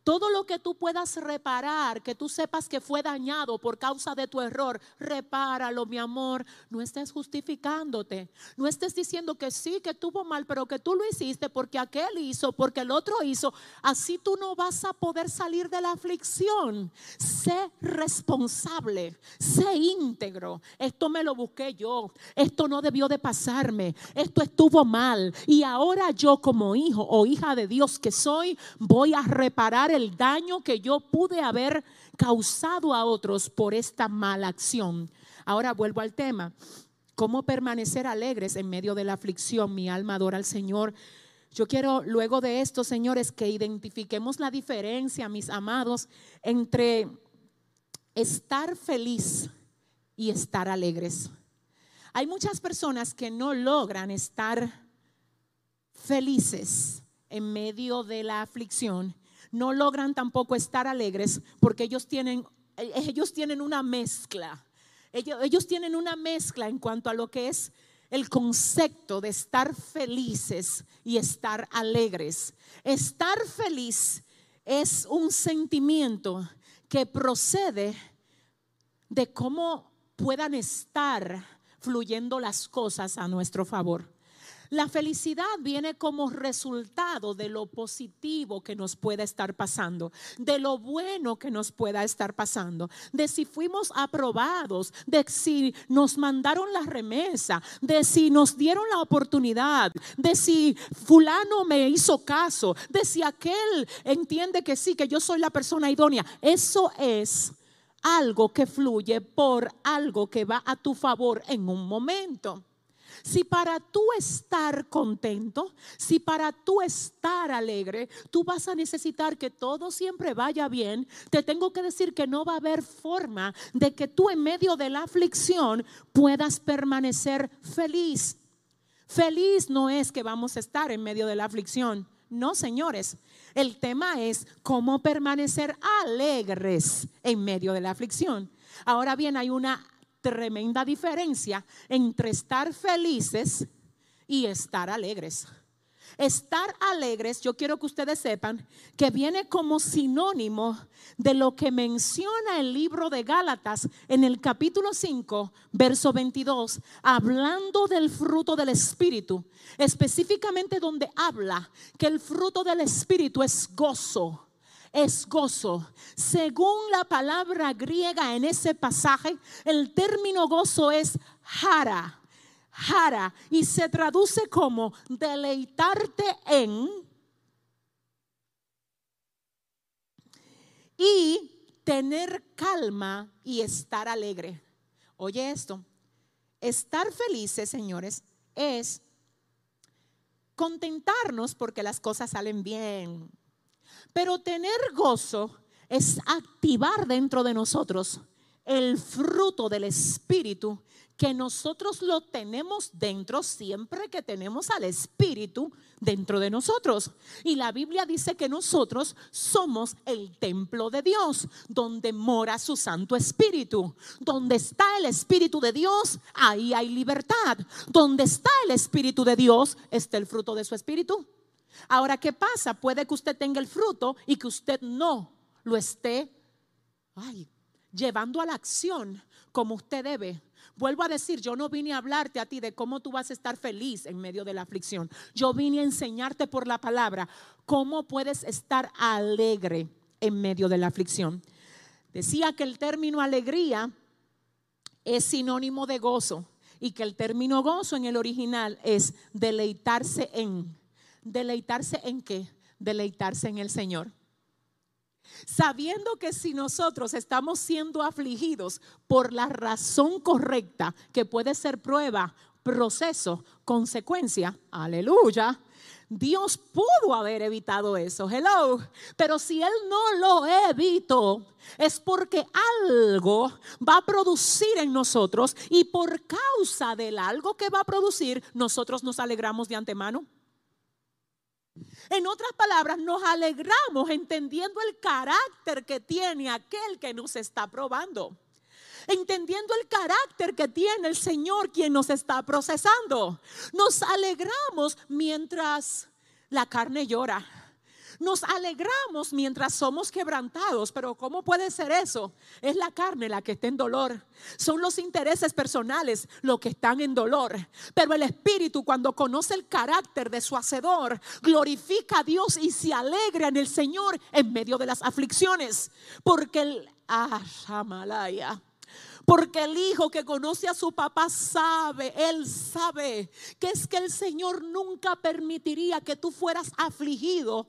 todo lo que tú puedas reparar, que tú sepas que fue dañado por causa de tu error, repáralo, mi amor. No estés justificándote. No estés diciendo que sí, que tuvo mal, pero que tú lo hiciste porque aquel hizo, porque el otro hizo. Así tú no vas a poder salir de la aflicción. Sé responsable, sé íntegro. Esto me lo busqué yo. Esto no debió de pasarme. Esto estuvo mal. Y ahora yo como hijo o hija de Dios que soy, voy a reparar el daño que yo pude haber causado a otros por esta mala acción. Ahora vuelvo al tema. ¿Cómo permanecer alegres en medio de la aflicción? Mi alma adora al Señor. Yo quiero luego de esto, señores, que identifiquemos la diferencia, mis amados, entre estar feliz y estar alegres. Hay muchas personas que no logran estar felices en medio de la aflicción no logran tampoco estar alegres porque ellos tienen, ellos tienen una mezcla. Ellos, ellos tienen una mezcla en cuanto a lo que es el concepto de estar felices y estar alegres. Estar feliz es un sentimiento que procede de cómo puedan estar fluyendo las cosas a nuestro favor. La felicidad viene como resultado de lo positivo que nos pueda estar pasando, de lo bueno que nos pueda estar pasando, de si fuimos aprobados, de si nos mandaron la remesa, de si nos dieron la oportunidad, de si fulano me hizo caso, de si aquel entiende que sí, que yo soy la persona idónea. Eso es algo que fluye por algo que va a tu favor en un momento. Si para tú estar contento, si para tú estar alegre, tú vas a necesitar que todo siempre vaya bien, te tengo que decir que no va a haber forma de que tú en medio de la aflicción puedas permanecer feliz. Feliz no es que vamos a estar en medio de la aflicción. No, señores. El tema es cómo permanecer alegres en medio de la aflicción. Ahora bien, hay una tremenda diferencia entre estar felices y estar alegres. Estar alegres, yo quiero que ustedes sepan que viene como sinónimo de lo que menciona el libro de Gálatas en el capítulo 5, verso 22, hablando del fruto del Espíritu, específicamente donde habla que el fruto del Espíritu es gozo es gozo. Según la palabra griega en ese pasaje, el término gozo es jara jara y se traduce como deleitarte en y tener calma y estar alegre. Oye esto, estar felices, señores, es contentarnos porque las cosas salen bien. Pero tener gozo es activar dentro de nosotros el fruto del Espíritu que nosotros lo tenemos dentro siempre que tenemos al Espíritu dentro de nosotros. Y la Biblia dice que nosotros somos el templo de Dios, donde mora su Santo Espíritu. Donde está el Espíritu de Dios, ahí hay libertad. Donde está el Espíritu de Dios, está el fruto de su Espíritu. Ahora, ¿qué pasa? Puede que usted tenga el fruto y que usted no lo esté llevando a la acción como usted debe. Vuelvo a decir, yo no vine a hablarte a ti de cómo tú vas a estar feliz en medio de la aflicción. Yo vine a enseñarte por la palabra cómo puedes estar alegre en medio de la aflicción. Decía que el término alegría es sinónimo de gozo y que el término gozo en el original es deleitarse en. ¿Deleitarse en qué? Deleitarse en el Señor sabiendo que si nosotros estamos siendo afligidos por la razón correcta, que puede ser prueba, proceso, consecuencia, aleluya, Dios pudo haber evitado eso, hello. Pero si Él no lo evitó, es porque algo va a producir en nosotros y por causa del algo que va a producir, nosotros nos alegramos de antemano. En otras palabras, nos alegramos entendiendo el carácter que tiene aquel que nos está probando. Entendiendo el carácter que tiene el Señor quien nos está procesando. Nos alegramos mientras la carne llora nos alegramos mientras somos quebrantados, pero ¿cómo puede ser eso? Es la carne la que está en dolor. Son los intereses personales los que están en dolor. Pero el Espíritu cuando conoce el carácter de su Hacedor, glorifica a Dios y se alegra en el Señor en medio de las aflicciones. Porque el... Ah, porque el hijo que conoce a su papá sabe, él sabe que es que el Señor nunca permitiría que tú fueras afligido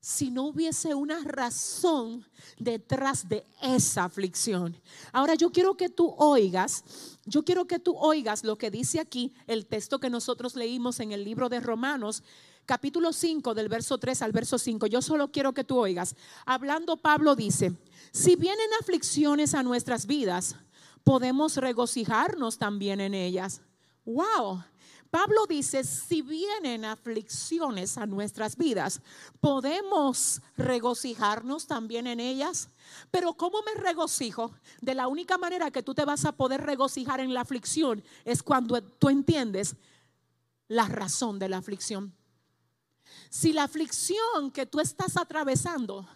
si no hubiese una razón detrás de esa aflicción. Ahora yo quiero que tú oigas, yo quiero que tú oigas lo que dice aquí el texto que nosotros leímos en el libro de Romanos, capítulo 5 del verso 3 al verso 5. Yo solo quiero que tú oigas. Hablando Pablo dice, si vienen aflicciones a nuestras vidas, podemos regocijarnos también en ellas. Wow, Pablo dice, si vienen aflicciones a nuestras vidas, podemos regocijarnos también en ellas. Pero ¿cómo me regocijo? De la única manera que tú te vas a poder regocijar en la aflicción es cuando tú entiendes la razón de la aflicción. Si la aflicción que tú estás atravesando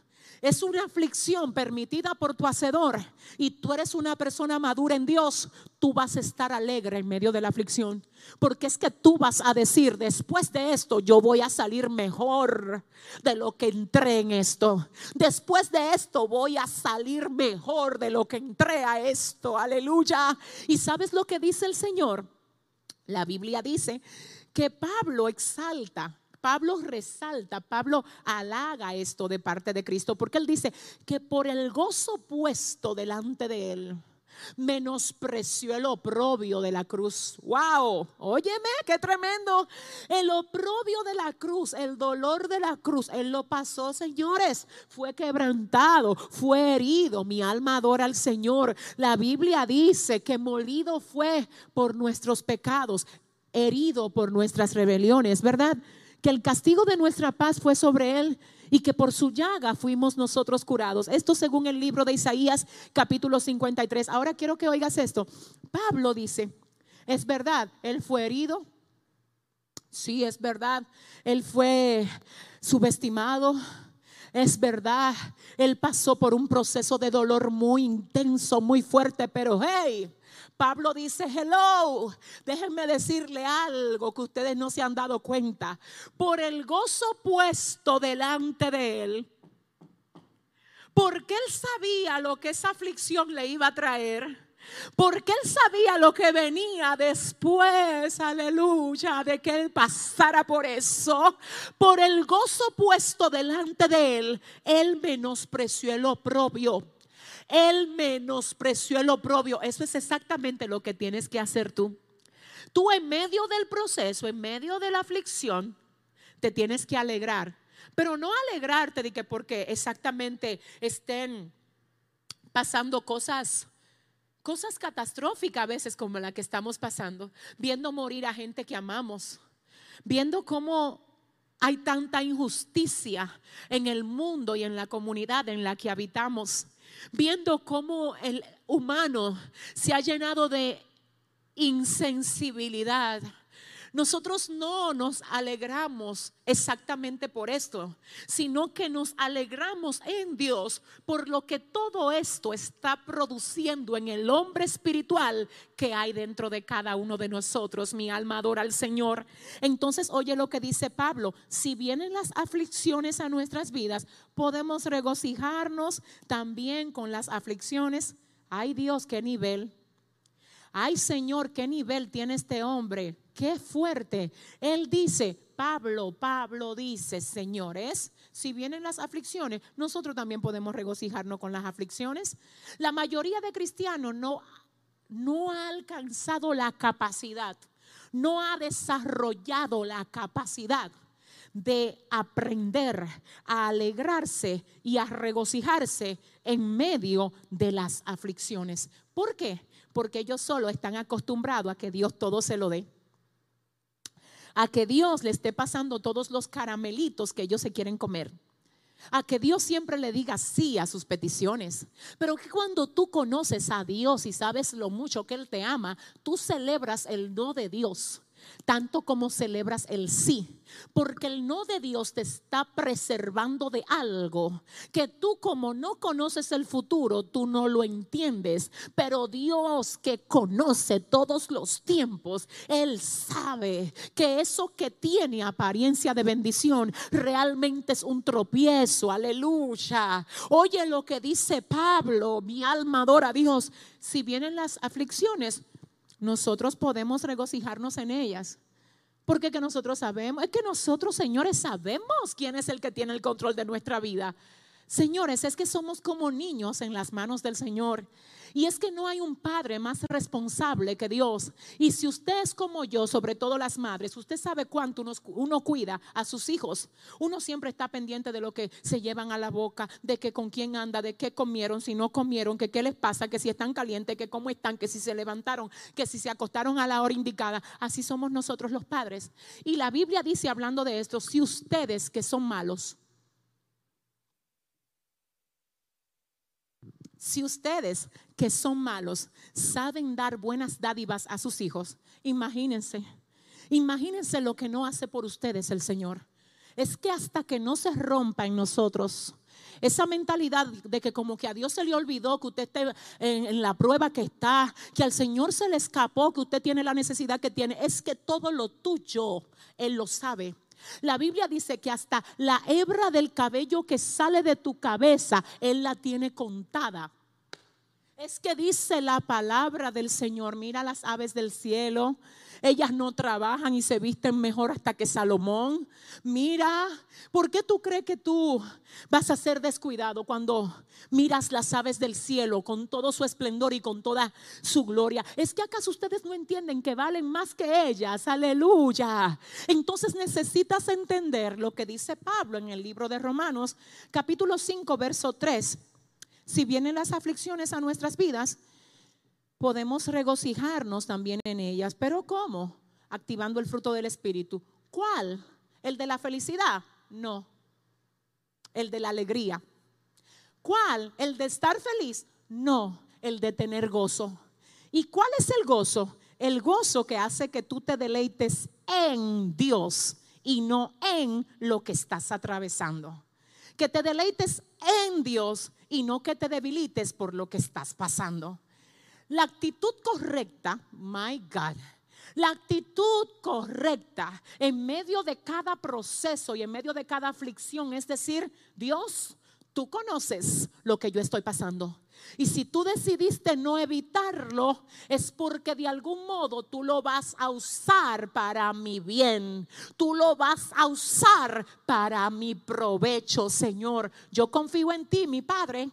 es una aflicción permitida por tu hacedor y tú eres una persona madura en Dios, tú vas a estar alegre en medio de la aflicción. Porque es que tú vas a decir, después de esto yo voy a salir mejor de lo que entré en esto. Después de esto voy a salir mejor de lo que entré a esto. Aleluya. ¿Y sabes lo que dice el Señor? La Biblia dice que Pablo exalta Pablo resalta, Pablo halaga esto de parte de Cristo, porque él dice que por el gozo puesto delante de él, menospreció el oprobio de la cruz. ¡Wow! Óyeme, qué tremendo. El oprobio de la cruz, el dolor de la cruz, Él lo pasó, señores. Fue quebrantado, fue herido. Mi alma adora al Señor. La Biblia dice que molido fue por nuestros pecados, herido por nuestras rebeliones, ¿verdad? Que el castigo de nuestra paz fue sobre Él y que por su llaga fuimos nosotros curados. Esto según el libro de Isaías capítulo 53. Ahora quiero que oigas esto. Pablo dice, es verdad, él fue herido. Sí, es verdad, él fue subestimado. Es verdad, él pasó por un proceso de dolor muy intenso, muy fuerte, pero hey, Pablo dice, hello, déjenme decirle algo que ustedes no se han dado cuenta. Por el gozo puesto delante de él, porque él sabía lo que esa aflicción le iba a traer. Porque él sabía lo que venía después, aleluya, de que él pasara por eso. Por el gozo puesto delante de él, él menospreció el oprobio él menospreció el oprobio. Eso es exactamente lo que tienes que hacer tú. Tú en medio del proceso, en medio de la aflicción, te tienes que alegrar. Pero no alegrarte de que porque exactamente estén pasando cosas cosas catastróficas a veces como la que estamos pasando, viendo morir a gente que amamos, viendo cómo hay tanta injusticia en el mundo y en la comunidad en la que habitamos viendo cómo el humano se ha llenado de insensibilidad nosotros no nos alegramos exactamente por esto, sino que nos alegramos en Dios por lo que todo esto está produciendo en el hombre espiritual que hay dentro de cada uno de nosotros. Mi alma adora al Señor. Entonces, oye lo que dice Pablo, si vienen las aflicciones a nuestras vidas, podemos regocijarnos también con las aflicciones. Ay Dios, qué nivel. Ay Señor, qué nivel tiene este hombre Qué fuerte. Él dice, Pablo, Pablo dice, señores, si vienen las aflicciones, nosotros también podemos regocijarnos con las aflicciones. La mayoría de cristianos no, no ha alcanzado la capacidad, no ha desarrollado la capacidad de aprender a alegrarse y a regocijarse en medio de las aflicciones. ¿Por qué? Porque ellos solo están acostumbrados a que Dios todo se lo dé a que Dios le esté pasando todos los caramelitos que ellos se quieren comer. A que Dios siempre le diga sí a sus peticiones. Pero que cuando tú conoces a Dios y sabes lo mucho que Él te ama, tú celebras el no de Dios tanto como celebras el sí. Porque el no de Dios te está preservando de algo que tú como no conoces el futuro, tú no lo entiendes. Pero Dios que conoce todos los tiempos, Él sabe que eso que tiene apariencia de bendición realmente es un tropiezo. Aleluya. Oye lo que dice Pablo, mi alma adora a Dios. Si vienen las aflicciones, nosotros podemos regocijarnos en ellas. Porque que nosotros sabemos, es que nosotros, señores, sabemos quién es el que tiene el control de nuestra vida. Señores, es que somos como niños en las manos del Señor. Y es que no hay un padre más responsable que Dios. Y si usted es como yo, sobre todo las madres, usted sabe cuánto uno, cuida a sus hijos. Uno siempre está pendiente de lo que se llevan a la boca, de que con quién anda, de qué comieron, si no comieron, que qué les pasa, que si están calientes, que cómo están, que si se levantaron, que si se acostaron a la hora indicada. Así somos nosotros los padres. Y la Biblia dice, hablando de esto, si ustedes que son malos, Si ustedes que son malos saben dar buenas dádivas a sus hijos, imagínense, imagínense lo que no hace por ustedes el Señor. Es que hasta que no se rompa en nosotros esa mentalidad de que como que a Dios se le olvidó que usted esté en, en, la prueba que está, que al Señor se le escapó que usted tiene la necesidad que tiene, es que todo lo tuyo Él lo sabe. La Biblia dice que hasta la hebra del cabello que sale de tu cabeza, Él la tiene contada. Es que dice la palabra del Señor, mira las aves del cielo, ellas no trabajan y se visten mejor hasta que Salomón. Mira, ¿por qué tú crees que tú vas a ser descuidado cuando miras las aves del cielo con todo su esplendor y con toda su gloria? ¿Es que acaso ustedes no entienden que valen más que ellas? Aleluya. Entonces necesitas entender lo que dice Pablo en el libro de Romanos, capítulo 5, verso 3. Si vienen las aflicciones a nuestras vidas, podemos regocijarnos también en ellas. Pero ¿cómo? Activando el fruto del Espíritu. ¿Cuál? ¿El de la felicidad? No. El de la alegría. ¿Cuál? ¿El de estar feliz? No. El de tener gozo. ¿Y cuál es el gozo? El gozo que hace que tú te deleites en Dios y no en lo que estás atravesando. Que te deleites en Dios y no que te debilites por lo que estás pasando. La actitud correcta, my God, la actitud correcta en medio de cada proceso y en medio de cada aflicción es decir, Dios, tú conoces lo que yo estoy pasando. Y si tú decidiste no evitarlo, es porque de algún modo tú lo vas a usar para mi bien. Tú lo vas a usar para mi provecho, Señor. Yo confío en ti, mi Padre.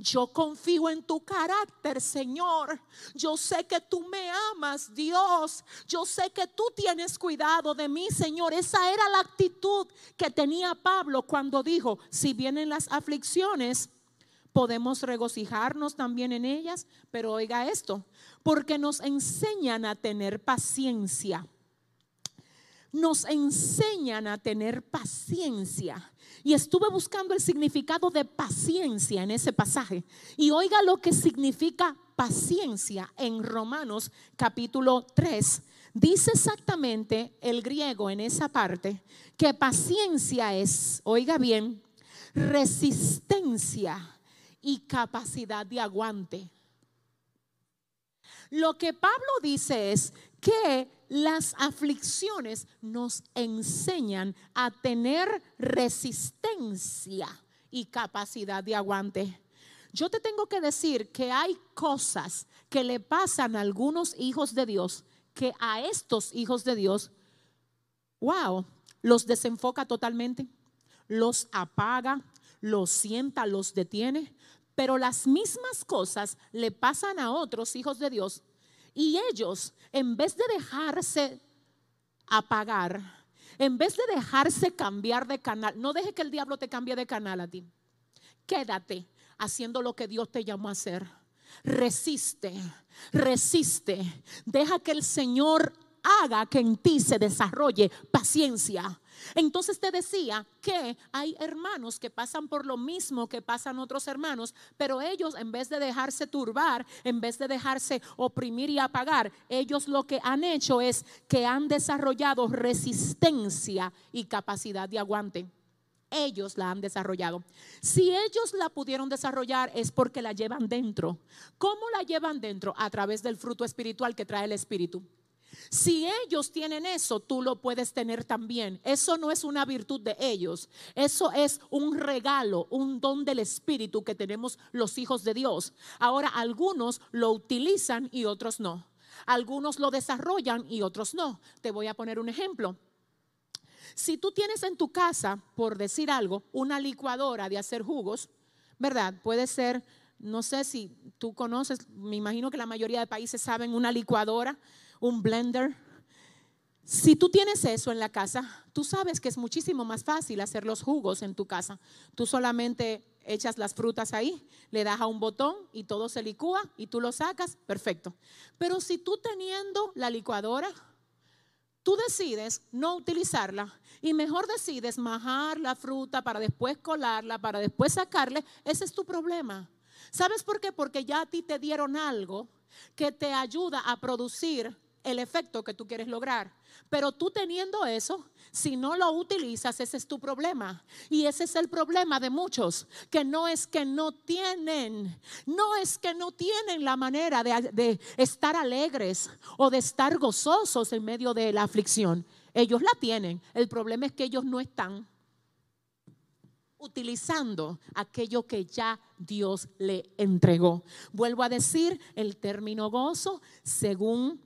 Yo confío en tu carácter, Señor. Yo sé que tú me amas, Dios. Yo sé que tú tienes cuidado de mí, Señor. Esa era la actitud que tenía Pablo cuando dijo, si vienen las aflicciones, podemos regocijarnos también en ellas. Pero oiga esto, porque nos enseñan a tener paciencia nos enseñan a tener paciencia. Y estuve buscando el significado de paciencia en ese pasaje. Y oiga lo que significa paciencia en Romanos capítulo 3. Dice exactamente el griego en esa parte que paciencia es, oiga bien, resistencia y capacidad de aguante. Lo que Pablo dice es que las aflicciones nos enseñan a tener resistencia y capacidad de aguante. Yo te tengo que decir que hay cosas que le pasan a algunos hijos de Dios que a estos hijos de Dios, wow, los desenfoca totalmente, los apaga, los sienta, los detiene. Pero las mismas cosas le pasan a otros hijos de Dios y ellos, en vez de dejarse apagar, en vez de dejarse cambiar de canal, no deje que el diablo te cambie de canal a ti. Quédate haciendo lo que Dios te llamó a hacer. Resiste, resiste. Deja que el Señor haga que en ti se desarrolle paciencia. Entonces te decía que hay hermanos que pasan por lo mismo que pasan otros hermanos, pero ellos en vez de dejarse turbar, en vez de dejarse oprimir y apagar, ellos lo que han hecho es que han desarrollado resistencia y capacidad de aguante. Ellos la han desarrollado. Si ellos la pudieron desarrollar es porque la llevan dentro. ¿Cómo la llevan dentro? A través del fruto espiritual que trae el Espíritu. Si ellos tienen eso, tú lo puedes tener también. Eso no es una virtud de ellos. Eso es un regalo, un don del Espíritu que tenemos los hijos de Dios. Ahora, algunos lo utilizan y otros no. Algunos lo desarrollan y otros no. Te voy a poner un ejemplo. Si tú tienes en tu casa, por decir algo, una licuadora de hacer jugos, ¿verdad? Puede ser, no sé si tú conoces, me imagino que la mayoría de países saben una licuadora un blender. Si tú tienes eso en la casa, tú sabes que es muchísimo más fácil hacer los jugos en tu casa. Tú solamente echas las frutas ahí, le das a un botón y todo se licúa y tú lo sacas, perfecto. Pero si tú teniendo la licuadora, tú decides no utilizarla y mejor decides majar la fruta para después colarla, para después sacarle, ese es tu problema. ¿Sabes por qué? Porque ya a ti te dieron algo que te ayuda a producir el efecto que tú quieres lograr. Pero tú teniendo eso, si no lo utilizas, ese es tu problema. Y ese es el problema de muchos, que no es que no tienen, no es que no tienen la manera de, de estar alegres o de estar gozosos en medio de la aflicción. Ellos la tienen. El problema es que ellos no están. utilizando aquello que ya Dios le entregó. Vuelvo a decir, el término gozo, según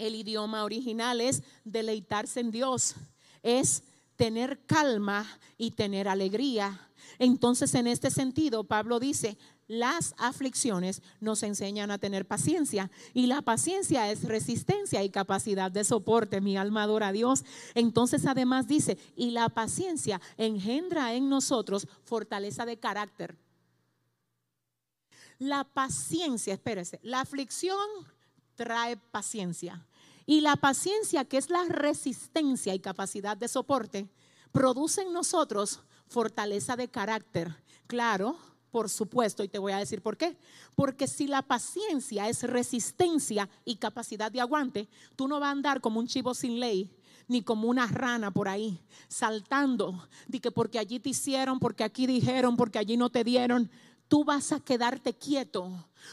el idioma original, es deleitarse en Dios, es tener calma y tener alegría. Entonces, en este sentido, Pablo dice, las aflicciones nos enseñan a tener paciencia y la paciencia es resistencia y capacidad de soporte. Mi alma adora a Dios. Entonces además dice, y la paciencia engendra en nosotros fortaleza de carácter. La paciencia, espérese, la aflicción trae paciencia. Y la paciencia, que es la resistencia y capacidad de soporte, produce en nosotros fortaleza de carácter. Claro, por supuesto, y te voy a decir por qué. Porque si la paciencia es resistencia y capacidad de aguante, tú no vas a andar como un chivo sin ley, ni como una rana por ahí, saltando, de que porque allí te hicieron, porque aquí dijeron, porque allí no te dieron. Tú vas a quedarte quieto.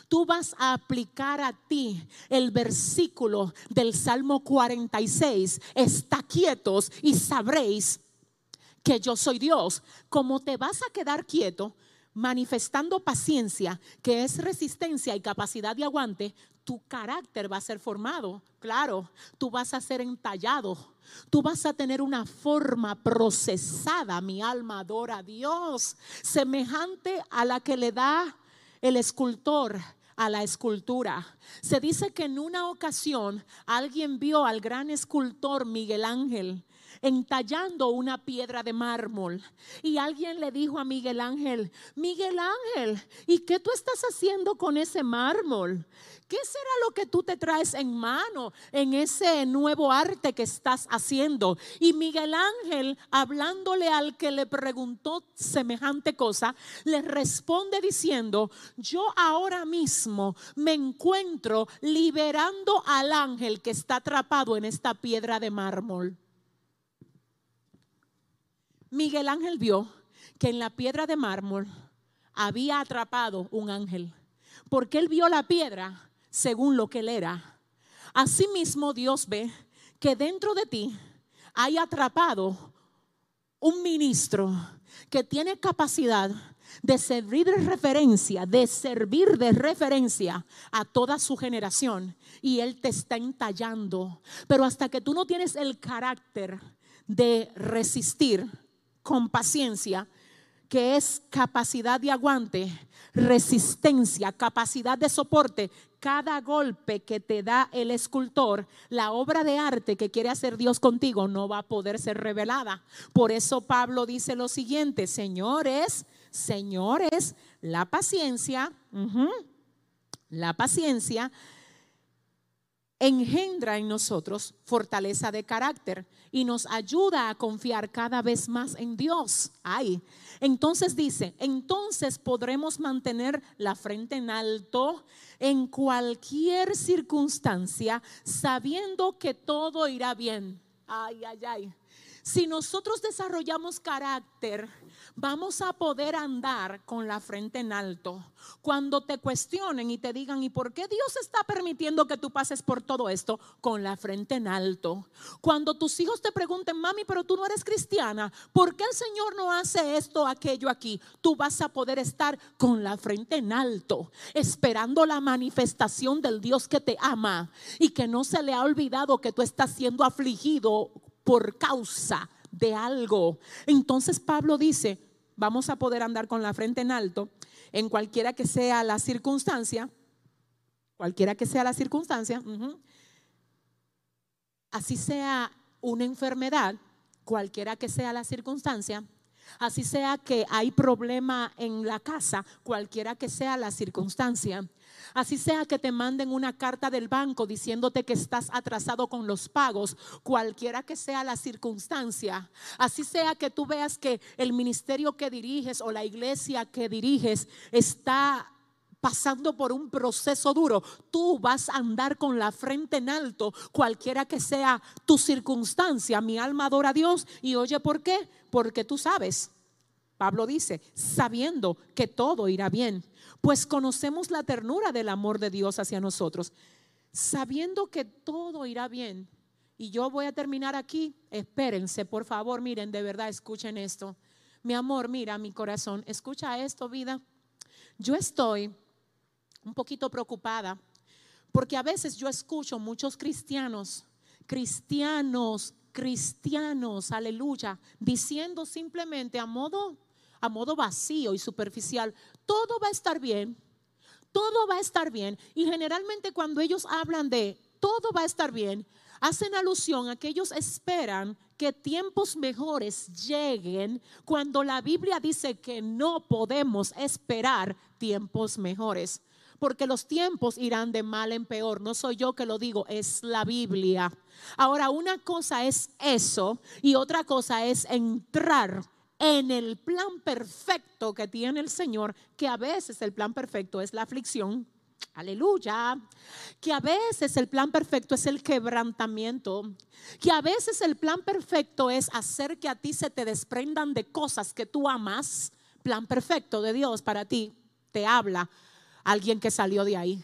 Tú vas a aplicar a ti el versículo del Salmo 46. Está quietos y sabréis que yo soy Dios. Como te vas a quedar quieto, manifestando paciencia, que es resistencia y capacidad de aguante, tu carácter va a ser formado. Claro, tú vas a ser entallado. Tú vas a tener una forma procesada, mi alma adora a Dios, semejante a la que le da el escultor a la escultura. Se dice que en una ocasión alguien vio al gran escultor Miguel Ángel entallando una piedra de mármol. Y alguien le dijo a Miguel Ángel, Miguel Ángel, ¿y qué tú estás haciendo con ese mármol? ¿Qué será lo que tú te traes en mano en ese nuevo arte que estás haciendo? Y Miguel Ángel, hablándole al que le preguntó semejante cosa, le responde diciendo, yo ahora mismo me encuentro liberando al ángel que está atrapado en esta piedra de mármol. Miguel Ángel vio que en la piedra de mármol había atrapado un ángel, porque él vio la piedra según lo que él era. Asimismo Dios ve que dentro de ti hay atrapado un ministro que tiene capacidad de servir de referencia, de servir de referencia a toda su generación. Y Él te está entallando. Pero hasta que tú no tienes el carácter de resistir, con paciencia, que es capacidad de aguante, resistencia, capacidad de soporte. Cada golpe que te da el escultor, la obra de arte que quiere hacer Dios contigo no va a poder ser revelada. Por eso Pablo dice lo siguiente, señores, señores, la paciencia, la paciencia engendra en nosotros fortaleza de carácter y nos ayuda a confiar cada vez más en Dios. Ay, entonces dice, entonces podremos mantener la frente en alto en cualquier circunstancia, sabiendo que todo irá bien. Ay, ay, ay. Si nosotros desarrollamos carácter, vamos a poder andar con la frente en alto. Cuando te cuestionen y te digan, ¿y por qué Dios está permitiendo que tú pases por todo esto? Con la frente en alto. Cuando tus hijos te pregunten, mami, pero tú no eres cristiana, ¿por qué el Señor no hace esto, aquello aquí? Tú vas a poder estar con la frente en alto, esperando la manifestación del Dios que te ama y que no se le ha olvidado que tú estás siendo afligido por causa de algo. Entonces Pablo dice, vamos a poder andar con la frente en alto en cualquiera que sea la circunstancia, cualquiera que sea la circunstancia, así sea una enfermedad, cualquiera que sea la circunstancia, así sea que hay problema en la casa, cualquiera que sea la circunstancia, Así sea que te manden una carta del banco diciéndote que estás atrasado con los pagos, cualquiera que sea la circunstancia. Así sea que tú veas que el ministerio que diriges o la iglesia que diriges está pasando por un proceso duro, tú vas a andar con la frente en alto, cualquiera que sea tu circunstancia. Mi alma adora a Dios y oye, ¿por qué? Porque tú sabes. Pablo dice, sabiendo que todo irá bien pues conocemos la ternura del amor de Dios hacia nosotros, sabiendo que todo irá bien. Y yo voy a terminar aquí. Espérense, por favor, miren, de verdad, escuchen esto. Mi amor, mira mi corazón, escucha esto, vida. Yo estoy un poquito preocupada porque a veces yo escucho muchos cristianos, cristianos, cristianos, aleluya, diciendo simplemente a modo a modo vacío y superficial, todo va a estar bien, todo va a estar bien. Y generalmente cuando ellos hablan de todo va a estar bien, hacen alusión a que ellos esperan que tiempos mejores lleguen cuando la Biblia dice que no podemos esperar tiempos mejores. Porque los tiempos irán de mal en peor. No soy yo que lo digo, es la Biblia. Ahora, una cosa es eso y otra cosa es entrar en el plan perfecto que tiene el Señor, que a veces el plan perfecto es la aflicción, Aleluya. Que a veces el plan perfecto es el quebrantamiento. Que a veces el plan perfecto es hacer que a ti se te desprendan de cosas que tú amas. Plan perfecto de Dios para ti. Te habla alguien que salió de ahí.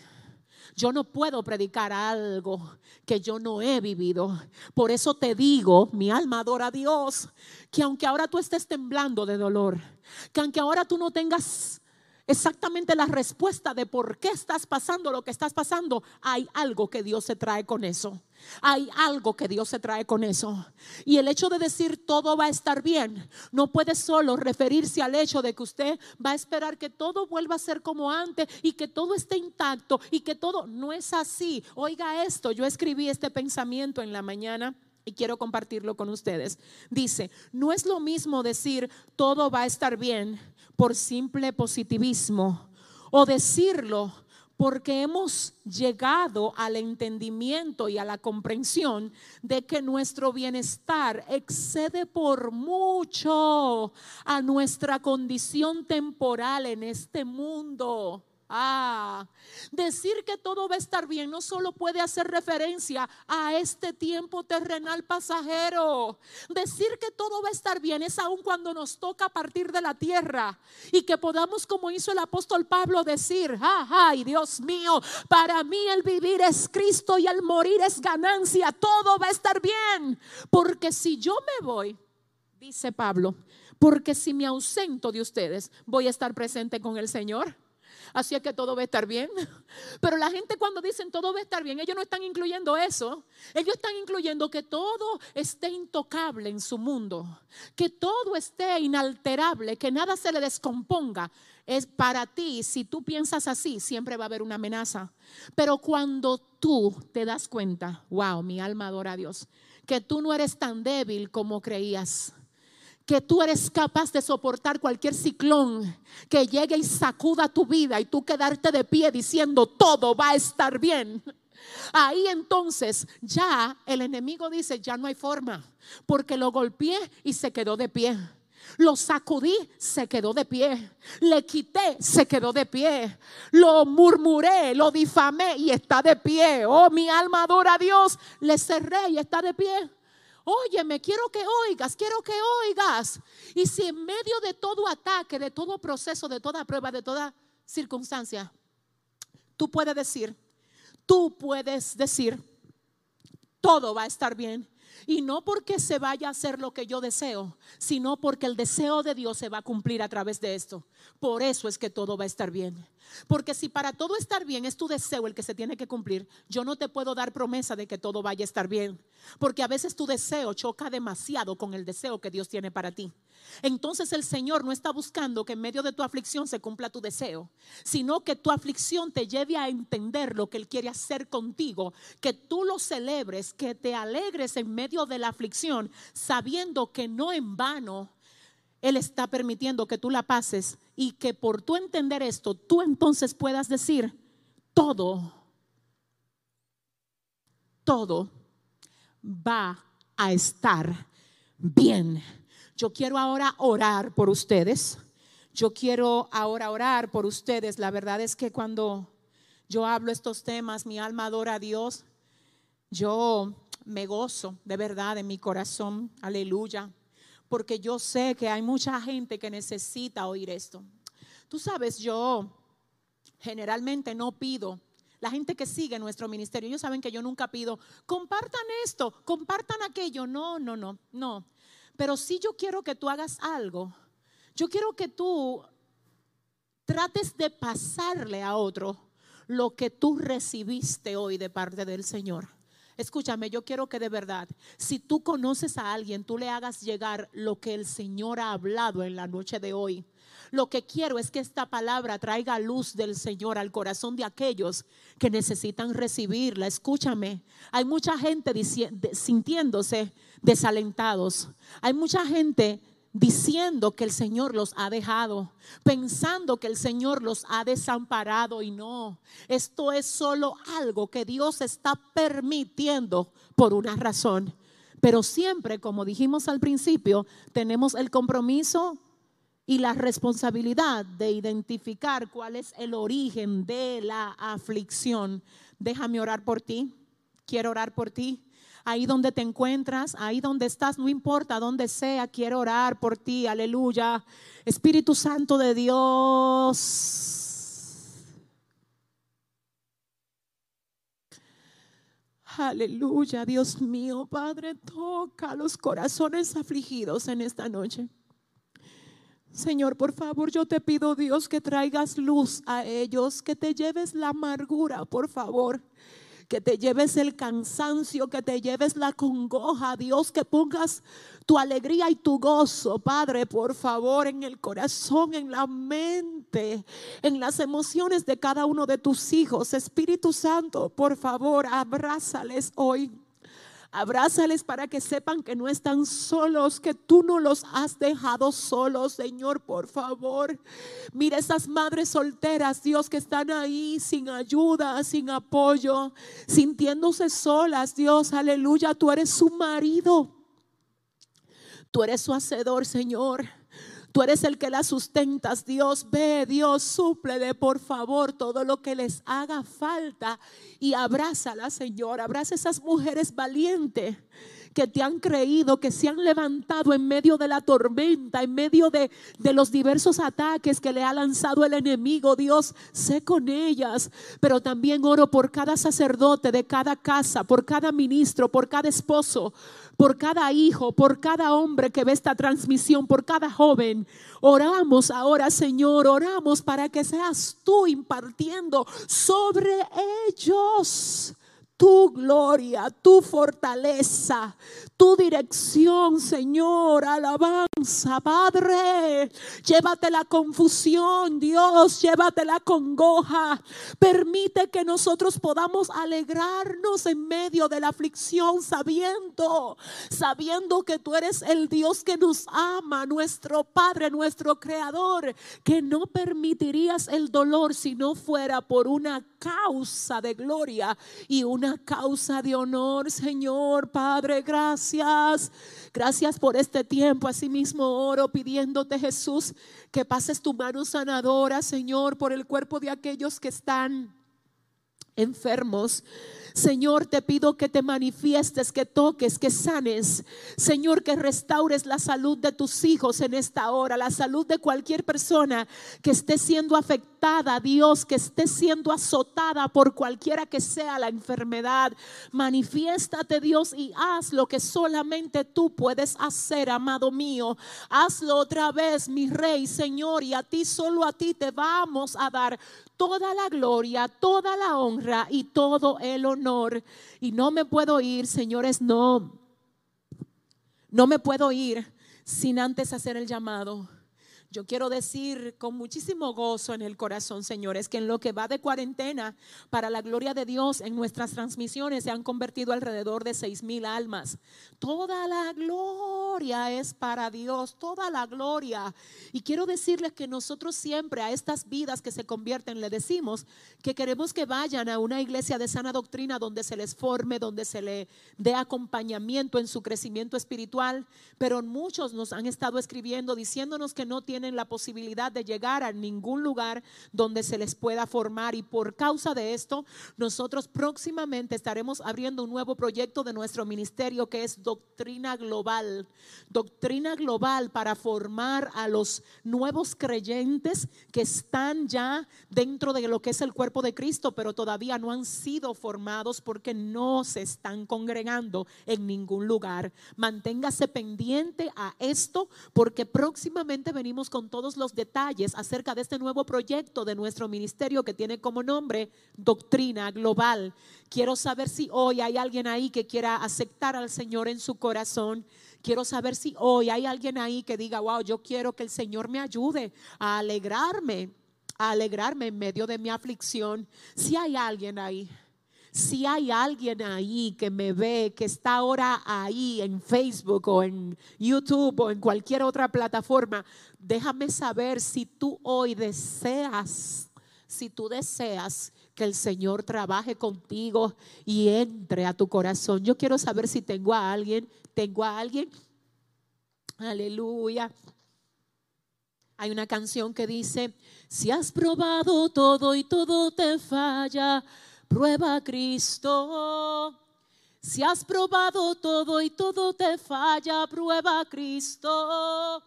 Yo no puedo predicar algo que yo no he vivido. Por eso te digo, mi alma adora a Dios, que aunque ahora tú estés temblando de dolor, que aunque ahora tú no tengas exactamente la respuesta de por qué estás pasando lo que estás pasando, hay algo que Dios se trae con eso. Hay algo que Dios se trae con eso. Y el hecho de decir todo va a estar bien, no puede solo referirse al hecho de que usted va a esperar que todo vuelva a ser como antes y que todo esté intacto y que todo no es así. Oiga esto, yo escribí este pensamiento en la mañana y quiero compartirlo con ustedes. Dice, no es lo mismo decir todo va a estar bien por simple positivismo o decirlo porque hemos llegado al entendimiento y a la comprensión de que nuestro bienestar excede por mucho a nuestra condición temporal en este mundo. Ah, decir que todo va a estar bien no solo puede hacer referencia a este tiempo terrenal pasajero. Decir que todo va a estar bien es aún cuando nos toca partir de la tierra y que podamos, como hizo el apóstol Pablo, decir, ay Dios mío, para mí el vivir es Cristo y el morir es ganancia. Todo va a estar bien. Porque si yo me voy, dice Pablo, porque si me ausento de ustedes, voy a estar presente con el Señor así es que todo va a estar bien. Pero la gente cuando dicen todo va a estar bien, ellos no están incluyendo eso. Ellos están incluyendo que todo esté intocable en su mundo, que todo esté inalterable, que nada se le descomponga. Es para ti, si tú piensas así, siempre va a haber una amenaza. Pero cuando tú te das cuenta, wow, mi alma adora a Dios, que tú no eres tan débil como creías que tú eres capaz de soportar cualquier ciclón que llegue y sacuda tu vida y tú quedarte de pie diciendo todo va a estar bien. Ahí entonces ya el enemigo dice, ya no hay forma, porque lo golpeé y se quedó de pie. Lo sacudí, se quedó de pie. Le quité, se quedó de pie. Lo murmuré, lo difamé y está de pie. Oh, mi alma adora a Dios. Le cerré y está de pie. Óyeme, quiero que oigas, quiero que oigas. Y si en medio de todo ataque, de todo proceso, de toda prueba, de toda circunstancia, tú puedes decir, tú puedes decir, todo va a estar bien. Y no porque se vaya a hacer lo que yo deseo, sino porque el deseo de Dios se va a cumplir a través de esto. Por eso es que todo va a estar bien. Porque si para todo estar bien es tu deseo el que se tiene que cumplir, yo no te puedo dar promesa de que todo vaya a estar bien. Porque a veces tu deseo choca demasiado con el deseo que Dios tiene para ti. Entonces el Señor no está buscando que en medio de tu aflicción se cumpla tu deseo, sino que tu aflicción te lleve a entender lo que Él quiere hacer contigo, que tú lo celebres, que te alegres en medio de la aflicción, sabiendo que no en vano Él está permitiendo que tú la pases y que por tu entender esto, tú entonces puedas decir, todo, todo va a estar bien yo quiero ahora orar por ustedes. Yo quiero ahora orar por ustedes. La verdad es que cuando yo hablo estos temas, mi alma adora a Dios. Yo me gozo de verdad en mi corazón. Aleluya. Porque yo sé que hay mucha gente que necesita oír esto. Tú sabes, yo generalmente no pido la gente que sigue nuestro ministerio, ellos saben que yo nunca pido, compartan esto, compartan aquello. No, no, no, no. Pero si yo quiero que tú hagas algo Yo quiero que tú trates de pasarle a otro lo que tú recibiste hoy de parte del Señor. Escúchame, yo quiero que de verdad, si tú conoces a alguien, tú le hagas llegar lo que el Señor ha hablado en la noche de hoy. Lo que quiero es que esta palabra traiga luz del Señor al corazón de aquellos que necesitan recibirla. Escúchame, hay mucha gente sintiéndose desalentados. Hay mucha gente diciendo que el Señor los ha dejado, pensando que el Señor los ha desamparado y no, esto es solo algo que Dios está permitiendo por una razón. Pero siempre, como dijimos al principio, tenemos el compromiso y la responsabilidad de identificar cuál es el origen de la aflicción. Déjame orar por ti. Quiero orar por ti ahí donde te encuentras, ahí donde estás, no importa dónde sea, quiero orar por ti, aleluya. Espíritu Santo de Dios. Aleluya, Dios mío, Padre, toca los corazones afligidos en esta noche. Señor, por favor, yo te pido, Dios, que traigas luz a ellos, que te lleves la amargura, por favor que te lleves el cansancio, que te lleves la congoja, Dios, que pongas tu alegría y tu gozo, Padre, por favor, en el corazón, en la mente, en las emociones de cada uno de tus hijos. Espíritu Santo, por favor, abrázales hoy. Abrázales para que sepan que no están solos, que tú no los has dejado solos, Señor, por favor. Mira esas madres solteras, Dios, que están ahí sin ayuda, sin apoyo, sintiéndose solas, Dios, aleluya, tú eres su marido. Tú eres su hacedor, Señor. Tú eres el que la sustentas, Dios. Ve, Dios, súplele por favor todo lo que les haga falta y abrázala, Señor. Abraza esas mujeres valientes que te han creído, que se han levantado en medio de la tormenta, en medio de, de, los diversos ataques que le ha lanzado el enemigo. Dios, sé con ellas, pero también oro por cada sacerdote de cada casa, por cada ministro, por cada esposo, por cada hijo, por cada hombre que ve esta transmisión, por cada joven. Oramos ahora, Señor, oramos para que seas tú impartiendo sobre ellos tu gloria, tu fortaleza, tu dirección, Señor. Alabanza, Padre. Llévate la confusión, Dios. Llévate la congoja. Permite que nosotros podamos alegrarnos en medio de la aflicción, sabiendo, sabiendo que tú eres el Dios que nos ama, nuestro Padre, nuestro Creador, que no permitirías el dolor si no fuera por una causa de gloria y una causa de honor, Señor Padre. Gracias. Gracias por este tiempo. Asimismo oro pidiéndote, Jesús, que pases tu mano sanadora, Señor, por el cuerpo de aquellos que están enfermos. Señor, te pido que te manifiestes, que toques, que sanes. Señor, que restaures la salud de tus hijos en esta hora, la salud de cualquier persona que esté siendo afectada, Dios, que esté siendo azotada por cualquiera que sea la enfermedad. Manifiéstate, Dios, y haz lo que solamente tú puedes hacer, amado mío. Hazlo otra vez, mi rey, Señor, y a ti, solo a ti te vamos a dar toda la gloria, toda la honra y todo el honor. Y no me puedo ir, señores, no. No me puedo ir sin antes hacer el llamado yo quiero decir con muchísimo gozo en el corazón, señores, que en lo que va de cuarentena, para la gloria de Dios, en nuestras transmisiones se han convertido alrededor de seis mil almas. Toda la gloria es para Dios, toda la gloria. Y quiero decirles que nosotros siempre a estas vidas que se convierten, le decimos que queremos que vayan a una iglesia de sana doctrina donde se les forme, donde se le dé acompañamiento en su crecimiento espiritual. Pero muchos nos han estado escribiendo diciéndonos que no tienen la posibilidad de llegar a ningún lugar donde se les pueda formar. Y por causa de esto, nosotros próximamente estaremos abriendo un nuevo proyecto de nuestro ministerio que es Doctrina Global. Doctrina Global para formar a los nuevos creyentes que están ya dentro de lo que es el cuerpo de Cristo, pero todavía no han sido formados porque no se están congregando en ningún lugar. Manténgase pendiente a esto porque próximamente venimos con todos los detalles acerca de este nuevo proyecto de nuestro ministerio que tiene como nombre Doctrina Global. Quiero saber si hoy hay alguien ahí que quiera aceptar al Señor en su corazón. Quiero saber si hoy hay alguien ahí que diga, wow, yo quiero que el Señor me ayude a alegrarme, a alegrarme en medio de mi aflicción. Si hay alguien ahí. Si hay alguien ahí que me ve, que está ahora ahí en Facebook o en YouTube o en cualquier otra plataforma, déjame saber si tú hoy deseas, si tú deseas que el Señor trabaje contigo y entre a tu corazón. Yo quiero saber si tengo a alguien, tengo a alguien. Aleluya. Hay una canción que dice, si has probado todo y todo te falla, Prueba a Cristo. Si has probado todo y todo te falla, prueba a Cristo.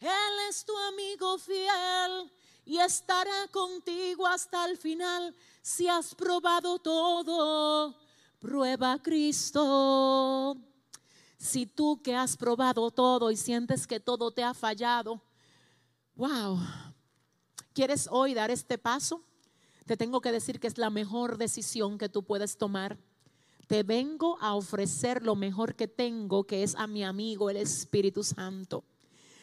Él es tu amigo fiel y estará contigo hasta el final. Si has probado todo, prueba a Cristo. Si tú que has probado todo y sientes que todo te ha fallado, wow, ¿quieres hoy dar este paso? Te tengo que decir que es la mejor decisión que tú puedes tomar. Te vengo a ofrecer lo mejor que tengo, que es a mi amigo el Espíritu Santo.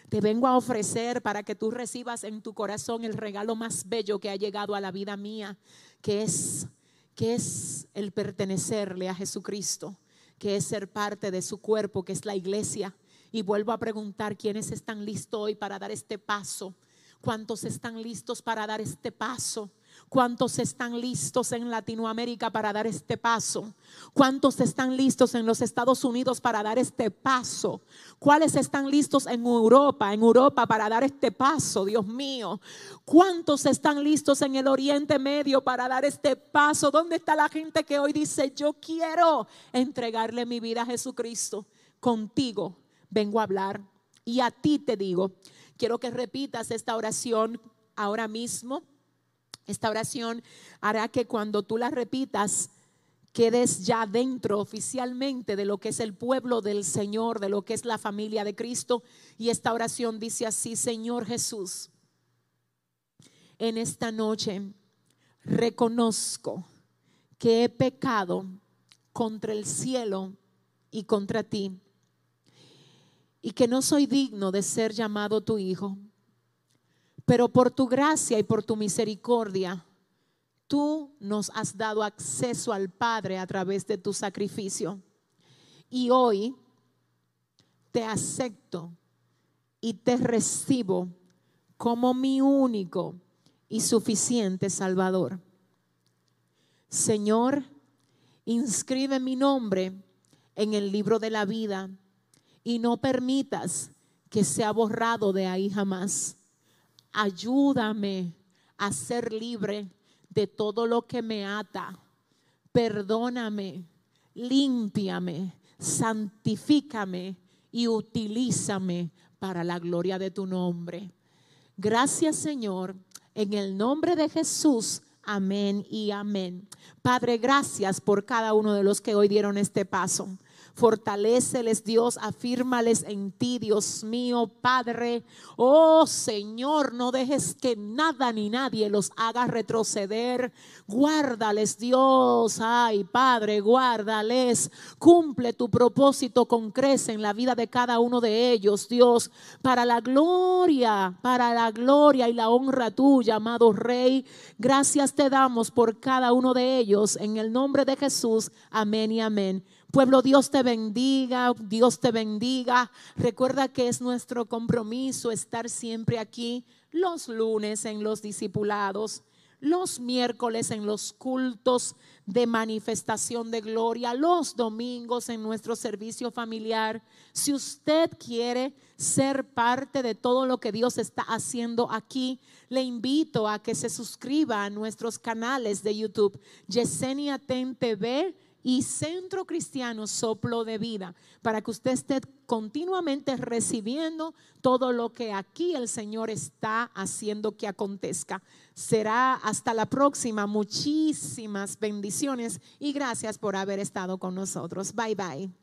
Te vengo a ofrecer para que tú recibas en tu corazón el regalo más bello que ha llegado a la vida mía, que es que es el pertenecerle a Jesucristo, que es ser parte de su cuerpo, que es la iglesia. Y vuelvo a preguntar quiénes están listos hoy para dar este paso. ¿Cuántos están listos para dar este paso? ¿Cuántos están listos en Latinoamérica para dar este paso? ¿Cuántos están listos en los Estados Unidos para dar este paso? ¿Cuáles están listos en Europa, en Europa para dar este paso, Dios mío? ¿Cuántos están listos en el Oriente Medio para dar este paso? ¿Dónde está la gente que hoy dice, yo quiero entregarle mi vida a Jesucristo? Contigo vengo a hablar y a ti te digo, quiero que repitas esta oración ahora mismo esta oración hará que cuando tú la repitas, quedes ya dentro oficialmente de lo que es el pueblo del Señor, de lo que es la familia de Cristo. Y esta oración dice así, Señor Jesús, en esta noche reconozco que he pecado contra el cielo y contra ti, y que no soy digno de ser llamado tu hijo. Pero por tu gracia y por tu misericordia, tú nos has dado acceso al Padre a través de tu sacrificio. Y hoy te acepto y te recibo como mi único y suficiente Salvador. Señor, inscribe mi nombre en el libro de la vida y no permitas que sea borrado de ahí jamás ayúdame a ser libre de todo lo que me ata. Perdóname, límpiame, santifícame y utilízame para la gloria de tu nombre. Gracias Señor, en el nombre de Jesús. Amén y amén. Padre, gracias por cada uno de los que hoy dieron este paso. Fortaléceles, Dios, afírmales en ti, Dios mío, Padre. Oh Señor, no dejes que nada ni nadie los haga retroceder. Guárdales, Dios. Ay, Padre, guárdales. Cumple tu propósito con crece en la vida de cada uno de ellos, Dios, para la gloria, para la gloria y la honra tuya, amado Rey. Gracias te damos por cada uno de ellos. En el nombre de Jesús. Amén y amén. Pueblo, Dios te bendiga, Dios te bendiga. Recuerda que es nuestro compromiso estar siempre aquí los lunes en los discipulados, los miércoles en los cultos de manifestación de gloria, los domingos en nuestro servicio familiar. Si usted quiere ser parte de todo lo que Dios está haciendo aquí, le invito a que se suscriba a nuestros canales de YouTube, Yesenia Ten TV y Centro Cristiano Soplo de Vida, para que usted esté continuamente recibiendo todo lo que aquí el Señor está haciendo que acontezca. Será hasta la próxima. Muchísimas bendiciones y gracias por haber estado con nosotros. Bye bye.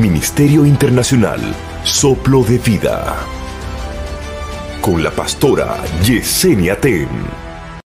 Ministerio Internacional Soplo de Vida. Con la pastora Yesenia Ten.